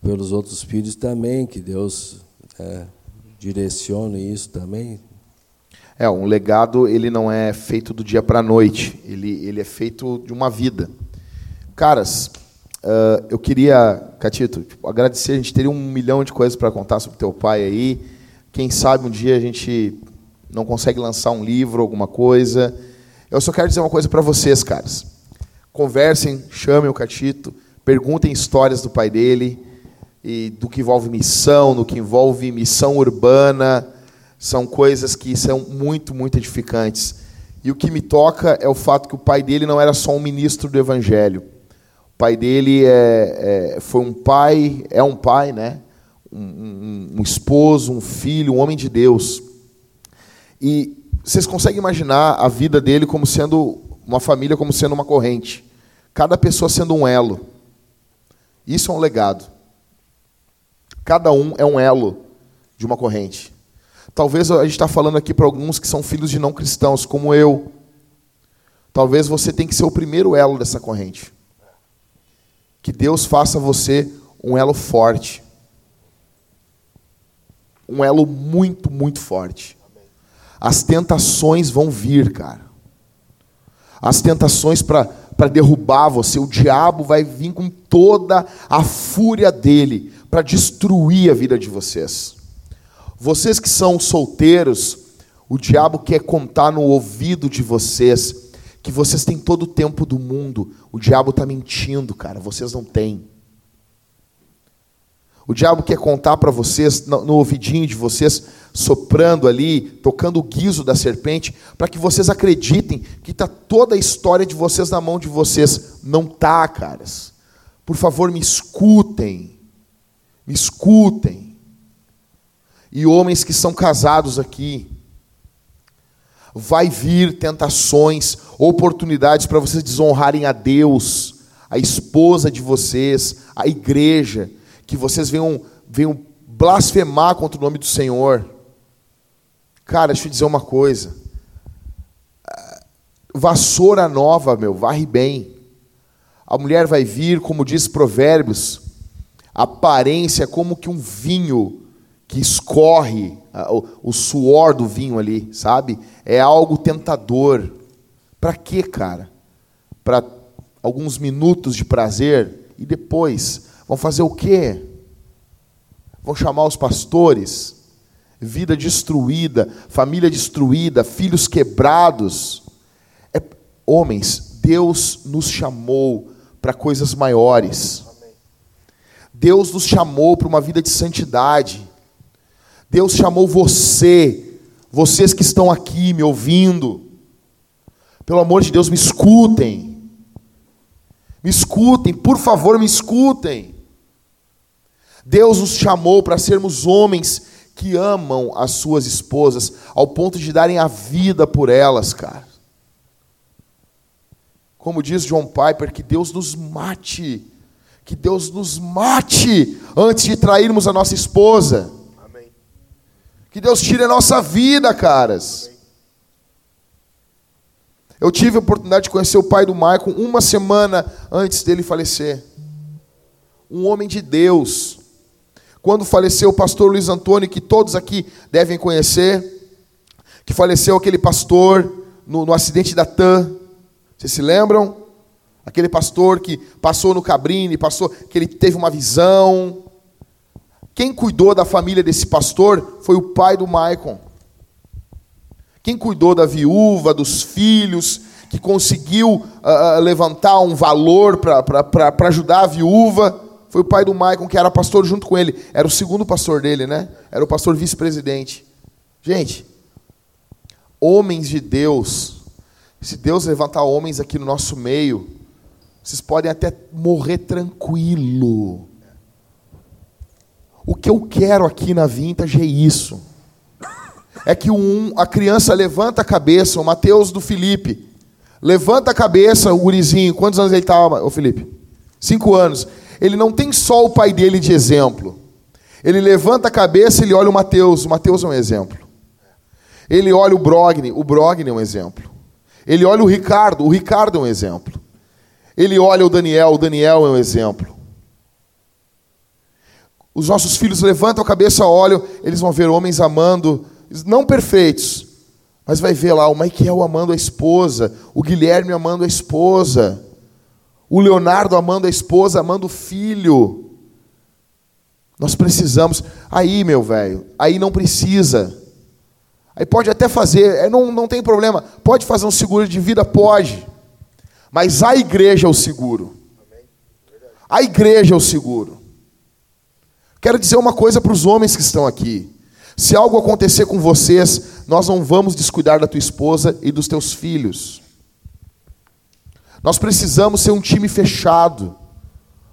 Speaker 4: pelos outros filhos também, que Deus é, direcione isso também.
Speaker 1: É, um legado ele não é feito do dia para a noite, ele, ele é feito de uma vida. Caras, uh, eu queria, Catito, tipo, agradecer, a gente teria um milhão de coisas para contar sobre teu pai aí. Quem sabe um dia a gente não consegue lançar um livro, alguma coisa. Eu só quero dizer uma coisa para vocês, caras. Conversem, chamem o Catito, perguntem histórias do pai dele, e do que envolve missão, no que envolve missão urbana, são coisas que são muito, muito edificantes. E o que me toca é o fato que o pai dele não era só um ministro do Evangelho. O pai dele é, é foi um pai, é um pai, né? Um, um, um, esposo, um filho, um homem de Deus. E vocês conseguem imaginar a vida dele como sendo uma família, como sendo uma corrente. Cada pessoa sendo um elo. Isso é um legado. Cada um é um elo de uma corrente. Talvez a gente está falando aqui para alguns que são filhos de não cristãos, como eu. Talvez você tenha que ser o primeiro elo dessa corrente. Que Deus faça você um elo forte. Um elo muito, muito forte. As tentações vão vir, cara. As tentações para derrubar você. O diabo vai vir com toda a fúria dele para destruir a vida de vocês. Vocês que são solteiros, o diabo quer contar no ouvido de vocês que vocês têm todo o tempo do mundo. O diabo está mentindo, cara, vocês não têm. O diabo quer contar para vocês, no, ouvidinho de vocês, soprando ali, tocando o guiso da serpente, para que vocês acreditem que está toda a história de vocês na mão de vocês. Não tá, caras. Por favor, me escutem. Me escutem e homens que são casados aqui. Vai vir tentações, oportunidades para vocês desonrarem a Deus, a esposa de vocês, a igreja, que vocês venham, venham blasfemar contra o nome do Senhor. Cara, deixa eu dizer uma coisa. Vassoura nova, meu, varre bem. A mulher vai vir, como diz Provérbios, aparência como que um vinho que escorre o, suor do vinho ali, sabe? É algo tentador. Para quê, cara? Para alguns minutos de prazer e depois vão fazer o quê? Vão chamar os pastores? Vida destruída, família destruída, filhos quebrados. É, homens, Deus nos chamou para coisas maiores. Deus nos chamou para uma vida de santidade. Deus chamou você, vocês que estão aqui me ouvindo. Pelo amor de Deus, me escutem. Me escutem, por favor, me escutem. Deus nos chamou para sermos homens que amam as suas esposas ao ponto de darem a vida por elas, cara. Como diz John Piper, que Deus nos mate, que Deus nos mate antes de trairmos a nossa esposa. Que Deus tire a nossa vida, caras. Eu tive a oportunidade de conhecer o pai do Michael uma semana antes dele falecer. Um homem de Deus. Quando faleceu o pastor Luiz Antônio, que todos aqui devem conhecer, que faleceu aquele pastor no, no acidente da TAM. Vocês se lembram? Aquele pastor que passou no Cabrini, passou, que ele teve uma visão, quem cuidou da família desse pastor foi o pai do Maicon. Quem cuidou da viúva, dos filhos, que conseguiu uh, levantar um valor para ajudar a viúva, foi o pai do Maicon, que era pastor junto com ele. Era o segundo pastor dele, né? Era o pastor vice-presidente. Gente, homens de Deus, se Deus levantar homens aqui no nosso meio, Vocês podem até morrer tranquilo. O que eu quero aqui na Vintage é isso. É que um, a criança levanta a cabeça, o Mateus do Felipe, levanta a cabeça, o gurizinho, quantos anos ele estava, o Felipe? Cinco anos. Ele não tem só o pai dele de exemplo. Ele levanta a cabeça, ele olha o Mateus, o Mateus é um exemplo. Ele olha o Brogni, o Brogni é um exemplo. Ele olha o Ricardo, o Ricardo é um exemplo. Ele olha o Daniel, o Daniel é um exemplo. Os nossos filhos levantam a cabeça, olham, eles vão ver homens amando, não perfeitos, mas vai ver lá o Michael amando a esposa, o Guilherme amando a esposa, o Leonardo amando a esposa, amando o filho. Nós precisamos. Aí, meu velho, aí não precisa. Aí pode até fazer, é, não, não tem problema. Pode fazer um seguro de vida? Pode. Mas a igreja é o seguro. A igreja é o seguro. Quero dizer uma coisa para os homens que estão aqui. Se algo acontecer com vocês, nós não vamos descuidar da tua esposa e dos teus filhos. Nós precisamos ser um time fechado.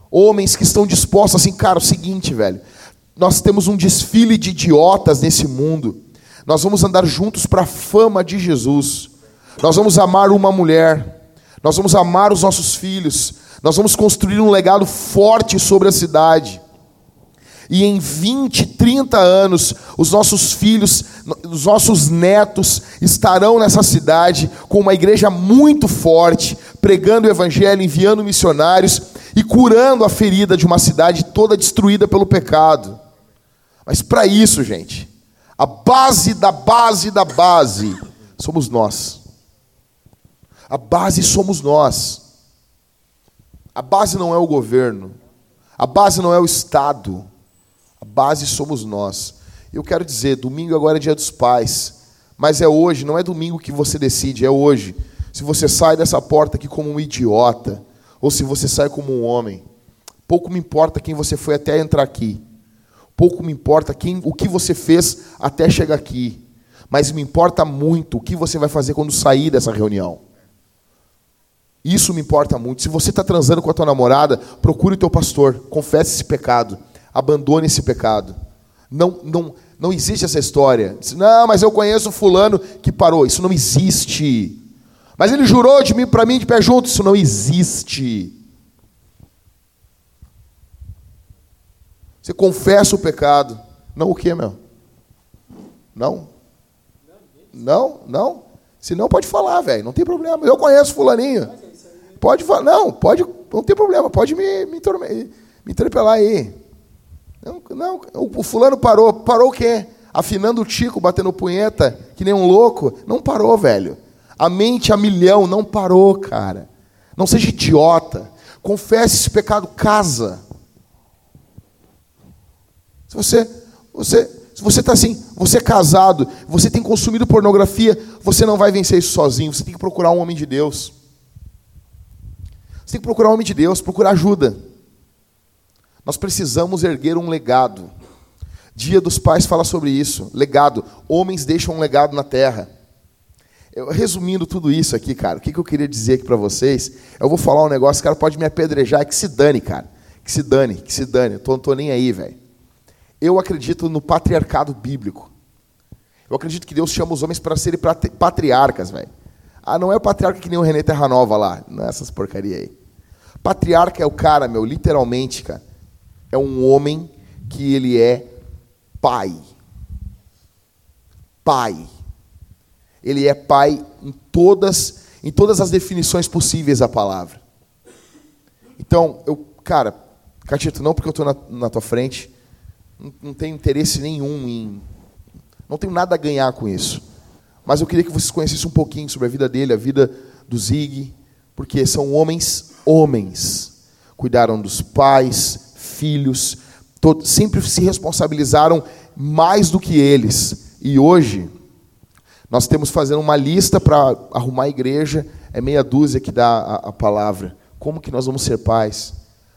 Speaker 1: Homens que estão dispostos assim, cara, é o seguinte, velho. Nós temos um desfile de idiotas nesse mundo. Nós vamos andar juntos para a fama de Jesus. Nós vamos amar uma mulher. Nós vamos amar os nossos filhos. Nós vamos construir um legado forte sobre a cidade. E em 20, 30 anos, os nossos filhos, os nossos netos estarão nessa cidade com uma igreja muito forte, pregando o evangelho, enviando missionários e curando a ferida de uma cidade toda destruída pelo pecado. Mas para isso, gente, a base da base da base somos nós. A base somos nós. A base não é o governo. A base não é o Estado. Base somos nós. Eu quero dizer, domingo agora é dia dos pais. Mas é hoje, não é domingo que você decide, é hoje. Se você sai dessa porta aqui como um idiota, ou se você sai como um homem, pouco me importa quem você foi até entrar aqui. Pouco me importa quem, o que você fez até chegar aqui, mas me importa muito o que você vai fazer quando sair dessa reunião. Isso me importa muito. Se você está transando com a tua namorada, procure o teu pastor, confesse esse pecado, abandone esse pecado. Não, não, não existe essa história. Não, mas eu conheço fulano que parou. Isso não existe. Mas ele jurou de mim para mim de pé junto. Isso não existe. Você confessa o pecado. Não o que, meu? Não? Não, não. Se não, pode falar, velho. Não tem problema. Eu conheço fulaninho. Pode falar. Não, pode. Não tem problema. Pode me, me, me trepelar aí. Não, não, o fulano parou. Parou o quê? Afinando o tico, batendo punheta, que nem um louco. Não parou, velho. A mente a milhão não parou, cara. Não seja idiota. Confesse esse pecado, casa. Se você, você, se você está assim, você é casado, você tem consumido pornografia, você não vai vencer isso sozinho. Você tem que procurar um homem de Deus. Você tem que procurar um homem de Deus, procurar ajuda. Nós precisamos erguer um legado. Dia dos Pais fala sobre isso. Legado. Homens deixam um legado na terra. Eu, resumindo tudo isso aqui, cara, o que, que eu queria dizer aqui para vocês? Eu vou falar um negócio, cara pode me apedrejar, que se dane, cara. Que se dane, que se dane. Eu tô, não tô nem aí, velho. Eu acredito no patriarcado bíblico. Eu acredito que Deus chama os homens para serem patriarcas, velho. Ah, não é o patriarca que nem o René Terra Nova lá. Não é essas porcaria aí. Patriarca é o cara, meu, literalmente, cara. É um homem que ele é pai. Pai. Ele é pai em todas, em todas as definições possíveis da palavra. Então, eu, cara, Catito, não porque eu estou na, na tua frente, não, não tenho interesse nenhum em. Não tenho nada a ganhar com isso. Mas eu queria que vocês conhecessem um pouquinho sobre a vida dele, a vida do Zig, porque são homens, homens. Cuidaram dos pais, filhos, sempre se responsabilizaram mais do que eles. E hoje, nós temos fazendo uma lista para arrumar a igreja, é meia dúzia que dá a, a palavra. Como que nós vamos ser pais?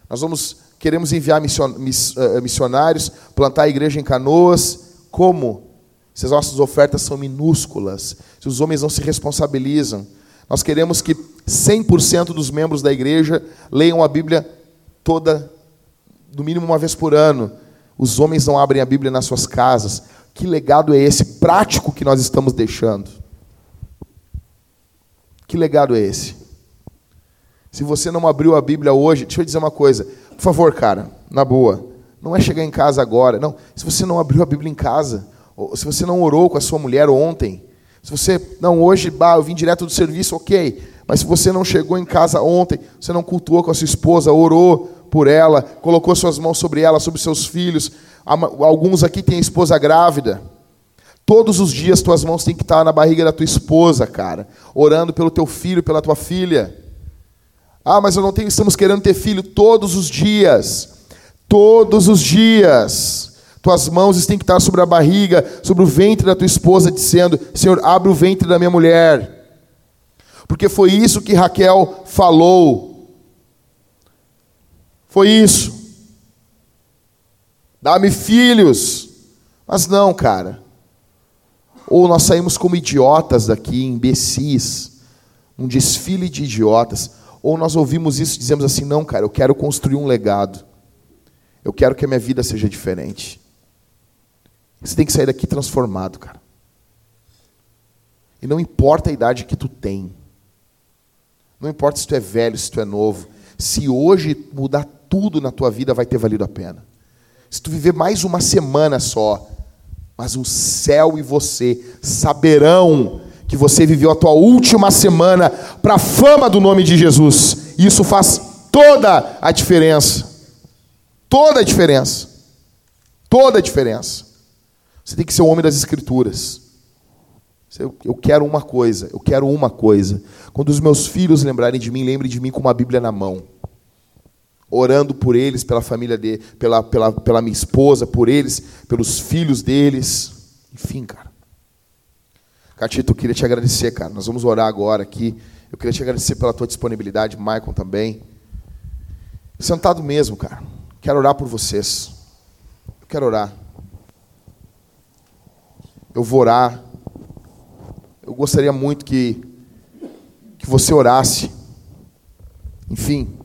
Speaker 1: Nós vamos queremos enviar eh, missionários, plantar a igreja em canoas. Como? Se as nossas ofertas são minúsculas, se os homens não se responsabilizam. Nós queremos que 100% dos membros da igreja leiam a Bíblia toda, no mínimo uma vez por ano. Os homens não abrem a Bíblia nas suas casas. Que legado é esse prático que nós estamos deixando? Que legado é esse? Se você não abriu a Bíblia hoje, deixa eu dizer uma coisa. Por favor, cara, na boa. Não é chegar em casa agora. Não. Se você não abriu a Bíblia em casa, se você não orou com a sua mulher ontem, se você, não, hoje, bah, eu vim direto do serviço, ok. Mas se você não chegou em casa ontem, você não cultuou com a sua esposa, orou por ela, colocou suas mãos sobre ela, sobre seus filhos. Alguns aqui têm esposa grávida. Todos os dias tuas mãos têm que estar na barriga da tua esposa, cara, orando pelo teu filho, pela tua filha. Ah, mas eu não tenho, estamos querendo ter filho todos os dias. Todos os dias. Tuas mãos têm que estar sobre a barriga, sobre o ventre da tua esposa, dizendo: Senhor, abre o ventre da minha mulher. Porque foi isso que Raquel falou. Foi isso. Dá-me filhos. Mas não, cara. Ou nós saímos como idiotas daqui, imbecis, um desfile de idiotas. Ou nós ouvimos isso e dizemos assim: não, cara, eu quero construir um legado. Eu quero que a minha vida seja diferente. Você tem que sair daqui transformado, cara. E não importa a idade que tu tem. Não importa se tu é velho, se tu é novo. Se hoje mudar tudo na tua vida, vai ter valido a pena. Se tu viver mais uma semana só, mas o céu e você saberão que você viveu a tua última semana para a fama do nome de Jesus. Isso faz toda a diferença. Toda a diferença. Toda a diferença. Você tem que ser o homem das escrituras. Eu quero uma coisa, eu quero uma coisa. Quando os meus filhos lembrarem de mim, lembrem de mim com uma Bíblia na mão orando por eles, pela família dele, pela, pela, pela minha esposa, por eles, pelos filhos deles. Enfim, cara. Catito, eu queria te agradecer, cara. Nós vamos orar agora aqui. Eu queria te agradecer pela tua disponibilidade, Michael também. Sentado mesmo, cara. Quero orar por vocês. Eu quero orar. Eu vou orar. Eu gostaria muito que, que você orasse. Enfim,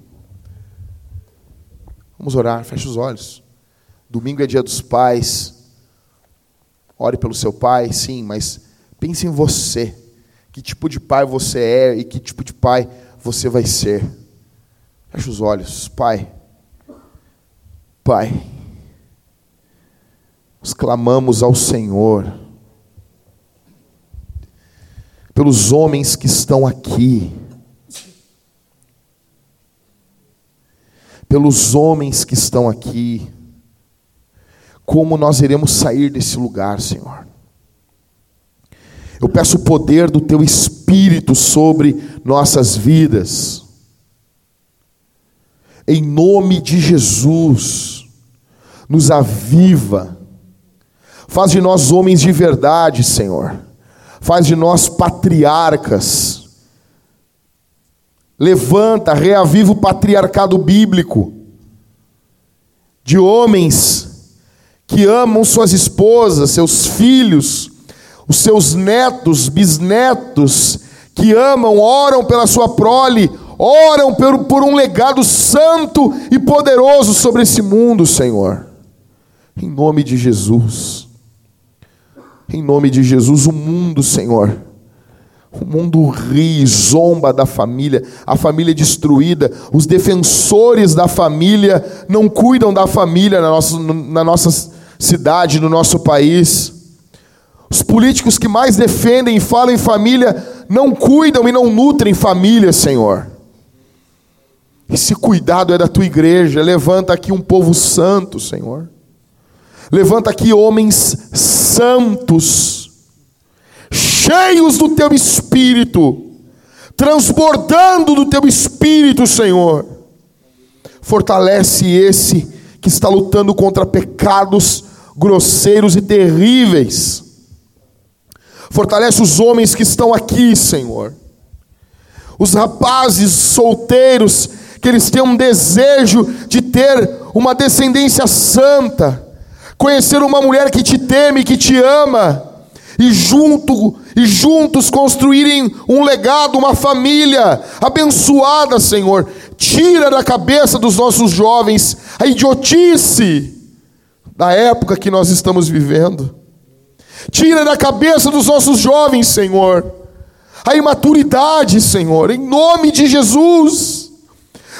Speaker 1: Vamos orar, feche os olhos. Domingo é dia dos pais. Ore pelo seu pai, sim, mas pense em você. Que tipo de pai você é e que tipo de pai você vai ser. Feche os olhos, pai. Pai, nós clamamos ao Senhor pelos homens que estão aqui pelos homens que estão aqui, como nós iremos sair desse lugar, Senhor. Eu peço o poder do Teu Espírito sobre nossas vidas. Em nome de Jesus, nos aviva. Faz de nós homens de verdade, Senhor. Faz de nós patriarcas Levanta, reaviva o patriarcado bíblico de homens que amam suas esposas, seus filhos, os seus netos, bisnetos, que amam, oram pela sua prole, oram por, por um legado santo e poderoso sobre esse mundo, Senhor. Em nome de Jesus. Em nome de Jesus, o mundo, Senhor o mundo ri, zomba da família, a família destruída, os defensores da família não cuidam da família na nossa, na nossa cidade, no nosso país. Os políticos que mais defendem e falam em família não cuidam e não nutrem família, Senhor. Esse cuidado é da tua igreja. Levanta aqui um povo santo, Senhor. Levanta aqui homens santos cheios do teu espírito, transbordando do teu espírito, Senhor. Fortalece esse que está lutando contra pecados grosseiros e terríveis. Fortalece os homens que estão aqui, Senhor. Os rapazes solteiros, que eles têm um desejo de ter uma descendência santa, conhecer uma mulher que te teme, que te ama e junto e juntos construírem um legado, uma família abençoada, Senhor. Tira da cabeça dos nossos jovens a idiotice da época que nós estamos vivendo. Tira da cabeça dos nossos jovens, Senhor, a imaturidade, Senhor, em nome de Jesus.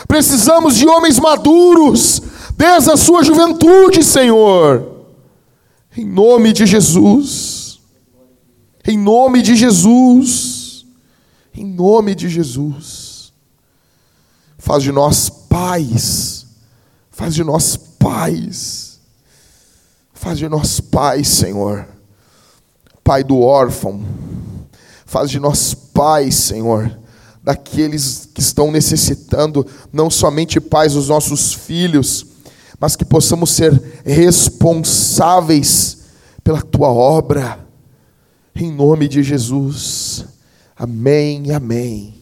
Speaker 1: Precisamos de homens maduros, desde a sua juventude, Senhor, em nome de Jesus. Em nome de Jesus. Em nome de Jesus. Faz de nós pais. Faz de nós pais. Faz de nós pais, Senhor. Pai do órfão. Faz de nós pais, Senhor, daqueles que estão necessitando, não somente pais dos nossos filhos, mas que possamos ser responsáveis pela tua obra em nome de Jesus. Amém, amém.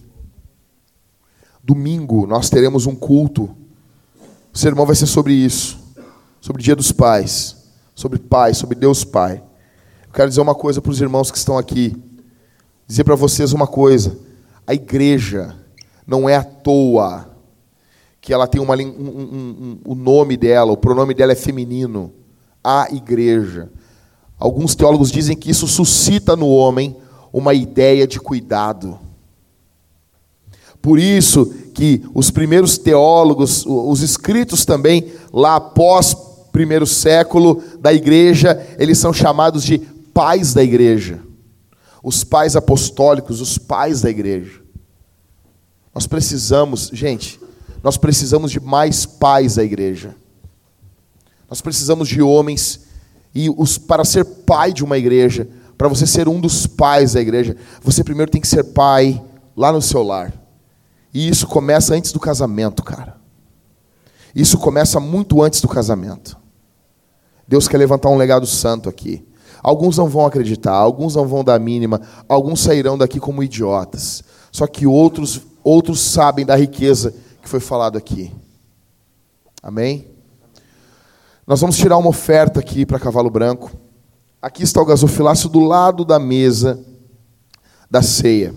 Speaker 1: Domingo nós teremos um culto. O sermão vai ser sobre isso, sobre o Dia dos Pais, sobre Pai, sobre Deus Pai. Eu quero dizer uma coisa para os irmãos que estão aqui. Dizer para vocês uma coisa. A igreja não é à toa que ela tem uma, um, um, um, o nome dela, o pronome dela é feminino. A igreja. Alguns teólogos dizem que isso suscita no homem uma ideia de cuidado. Por isso que os primeiros teólogos, os escritos também, lá após primeiro século da igreja, eles são chamados de pais da igreja. Os pais apostólicos, os pais da igreja. Nós precisamos, gente, nós precisamos de mais pais da igreja. Nós precisamos de homens e os, para ser pai de uma igreja, para você ser um dos pais da igreja, você primeiro tem que ser pai lá no seu lar. E isso começa antes do casamento, cara. Isso começa muito antes do casamento. Deus quer levantar um legado santo aqui. Alguns não vão acreditar, alguns não vão dar mínima, alguns sairão daqui como idiotas. Só que outros, outros sabem da riqueza que foi falado aqui. Amém? Nós vamos tirar uma oferta aqui para Cavalo Branco. Aqui está o gasofilácio do lado da mesa da ceia.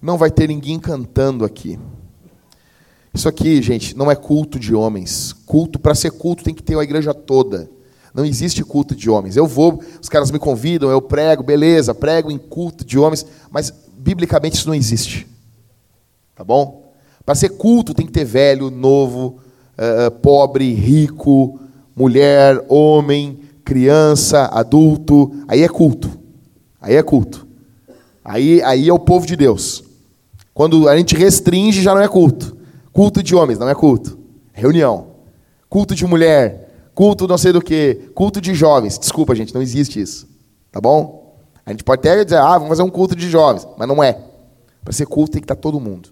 Speaker 1: Não vai ter ninguém cantando aqui. Isso aqui, gente, não é culto de homens. Culto, para ser culto, tem que ter a igreja toda. Não existe culto de homens. Eu vou, os caras me convidam, eu prego, beleza, prego em culto de homens, mas biblicamente isso não existe. Tá bom? Para ser culto tem que ter velho, novo, uh, pobre, rico, mulher, homem, criança, adulto, aí é culto. Aí é culto. Aí, aí é o povo de Deus. Quando a gente restringe, já não é culto. Culto de homens, não é culto. É reunião. Culto de mulher, culto não sei do que, culto de jovens. Desculpa, gente, não existe isso. Tá bom? A gente pode até dizer, ah, vamos fazer um culto de jovens, mas não é. Para ser culto tem que estar todo mundo.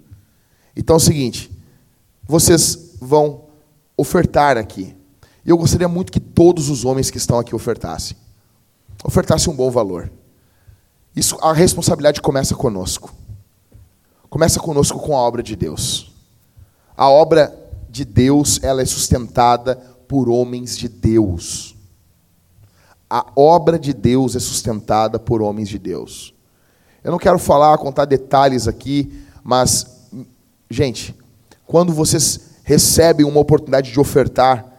Speaker 1: Então é o seguinte, vocês vão ofertar aqui. E eu gostaria muito que todos os homens que estão aqui ofertassem. Ofertassem um bom valor. Isso, a responsabilidade começa conosco. Começa conosco com a obra de Deus. A obra de Deus, ela é sustentada por homens de Deus. A obra de Deus é sustentada por homens de Deus. Eu não quero falar, contar detalhes aqui, mas, gente, quando vocês recebem uma oportunidade de ofertar,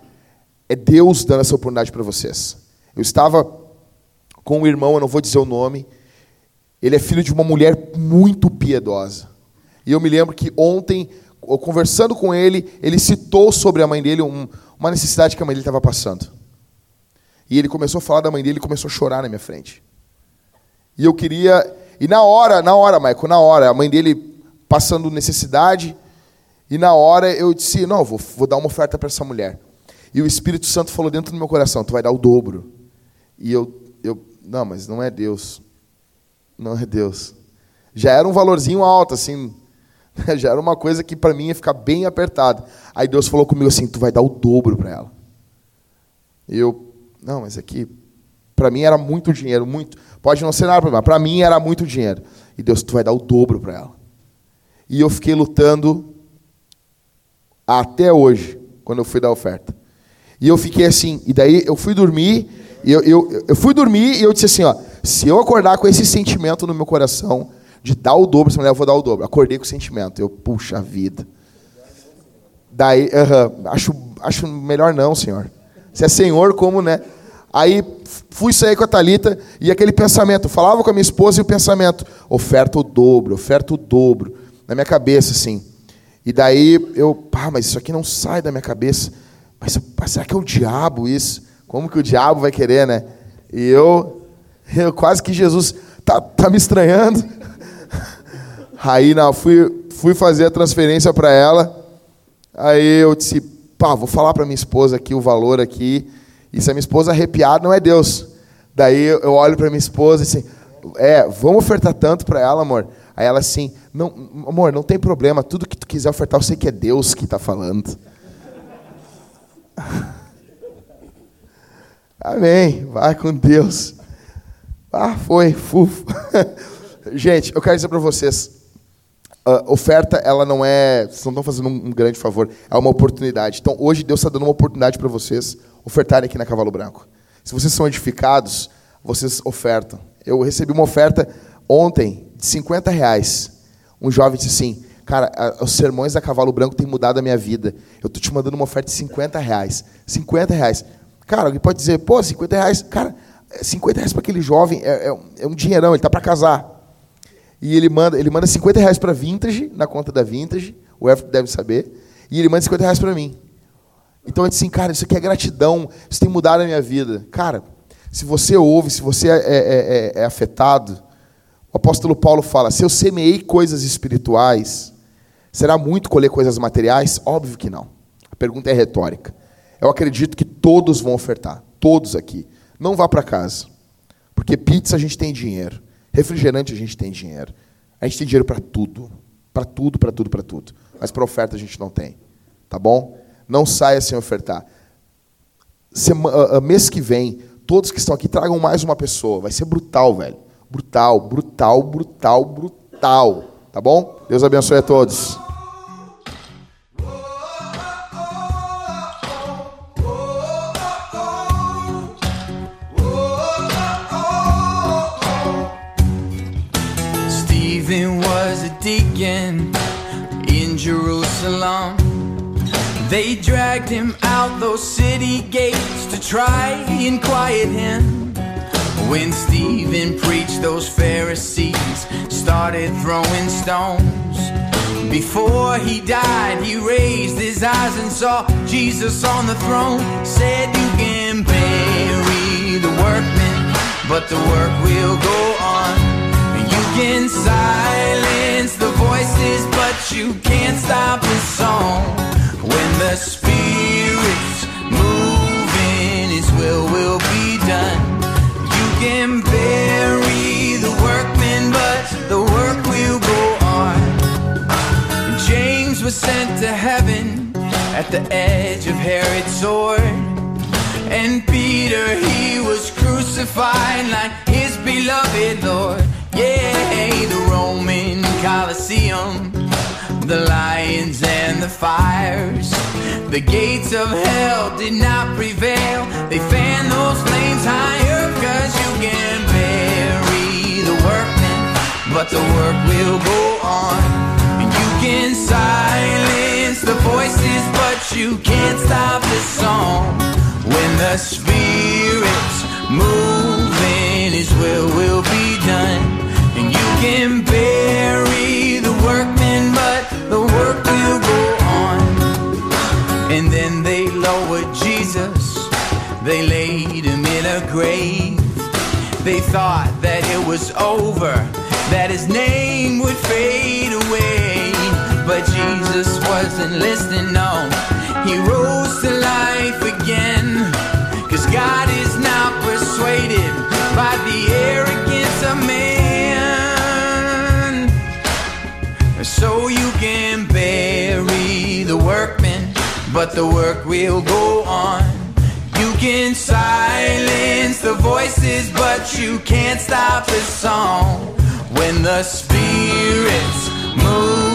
Speaker 1: é Deus dando essa oportunidade para vocês. Eu estava com um irmão, eu não vou dizer o nome, ele é filho de uma mulher muito piedosa. E eu me lembro que ontem, conversando com ele, ele citou sobre a mãe dele um, uma necessidade que a mãe dele estava passando. E ele começou a falar da mãe dele e começou a chorar na minha frente. E eu queria. E na hora, na hora, Michael, na hora, a mãe dele passando necessidade. E na hora eu disse: Não, vou, vou dar uma oferta para essa mulher. E o Espírito Santo falou dentro do meu coração: Tu vai dar o dobro. E eu, eu, não, mas não é Deus. Não é Deus. Já era um valorzinho alto, assim. Já era uma coisa que para mim ia ficar bem apertado. Aí Deus falou comigo assim: Tu vai dar o dobro para ela. E eu, não, mas aqui, para mim era muito dinheiro, muito. Pode não ser nada mim, para mim era muito dinheiro. E Deus, tu vai dar o dobro para ela. E eu fiquei lutando até hoje, quando eu fui dar a oferta. E eu fiquei assim, e daí eu fui dormir, e eu, eu, eu fui dormir e eu disse assim, ó, Se eu acordar com esse sentimento no meu coração de dar o dobro, essa mulher eu vou dar o dobro. Acordei com o sentimento. Eu, puxa vida. Daí, uh -huh, acho, acho melhor não, senhor. Se é senhor, como, né? Aí fui sair com a Talita e aquele pensamento, falava com a minha esposa e o pensamento, oferta o dobro, oferta o dobro, na minha cabeça, assim. E daí eu, pá, mas isso aqui não sai da minha cabeça. Mas, mas será que é o diabo isso? Como que o diabo vai querer, né? E eu, eu quase que Jesus tá, tá me estranhando. Aí não, fui, fui fazer a transferência para ela. Aí eu disse, pá, vou falar para minha esposa aqui o valor aqui. E se a minha esposa arrepiar, não é Deus. Daí eu olho para minha esposa e assim, é, vamos ofertar tanto para ela, amor. Aí ela assim, não, amor, não tem problema, tudo que tu quiser ofertar, eu sei que é Deus que está falando. Amém. Vai com Deus. Ah, foi, fufo. Gente, eu quero dizer para vocês, a oferta, ela não é, vocês não estão fazendo um grande favor, é uma oportunidade. Então, hoje Deus está dando uma oportunidade para vocês ofertarem aqui na Cavalo Branco. Se vocês são edificados, vocês ofertam. Eu recebi uma oferta ontem de 50 reais. Um jovem disse assim, cara, os sermões da Cavalo Branco têm mudado a minha vida. Eu estou te mandando uma oferta de 50 reais. 50 reais. Cara, alguém pode dizer, pô, 50 reais. Cara, 50 reais para aquele jovem é, é, é um dinheirão, ele está para casar. E ele manda, ele manda 50 reais para Vintage, na conta da Vintage, o Everton deve saber, e ele manda 50 reais para mim. Então eu disse assim, cara, isso aqui é gratidão, isso tem mudado a minha vida. Cara, se você ouve, se você é, é, é, é afetado, o apóstolo Paulo fala: se eu semeei coisas espirituais, será muito colher coisas materiais? Óbvio que não. A pergunta é retórica. Eu acredito que todos vão ofertar, todos aqui. Não vá para casa, porque pizza a gente tem dinheiro. Refrigerante a gente tem dinheiro. A gente tem dinheiro para tudo. Para tudo, para tudo, para tudo. Mas para oferta a gente não tem. Tá bom? Não saia sem ofertar. Semana, uh, mês que vem, todos que estão aqui tragam mais uma pessoa. Vai ser brutal, velho. Brutal, brutal, brutal, brutal. Tá bom? Deus abençoe a todos.
Speaker 5: deacon in Jerusalem. They dragged him out those city gates to try and quiet him. When Stephen preached, those Pharisees started throwing stones. Before he died, he raised his eyes and saw Jesus on the throne. Said, You can bury the workmen, but the work will go on You can silence the voices, but you can't stop the song. When the sent to heaven at the edge of Herod's sword. And Peter, he was crucified like his beloved Lord. Yeah, the Roman Colosseum, the lions and the fires. The gates of hell did not prevail. They fan those flames higher, cause you can bury the workmen, but the work will go on. Can silence the voices, but you can't stop the song. When the spirits move in, His will will be done And you can bury the workmen, but the work will go on. And then they lowered Jesus, they laid him in a grave. They thought that it was over, that his name would fade away. Jesus wasn't listening, no. He rose to life again. Cause God is not persuaded by the arrogance of man. so you can bury the workmen, but the work will go on. You can silence the voices, but you can't stop the song. When the Spirit's moving,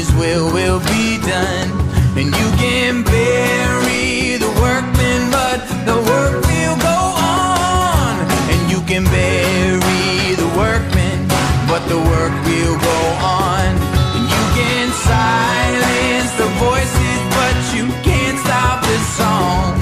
Speaker 5: his will will be done. And you can bury the workmen, but the work will go on. And you can bury the workmen, but the work will go on. And you can silence the voices, but you can't stop the song.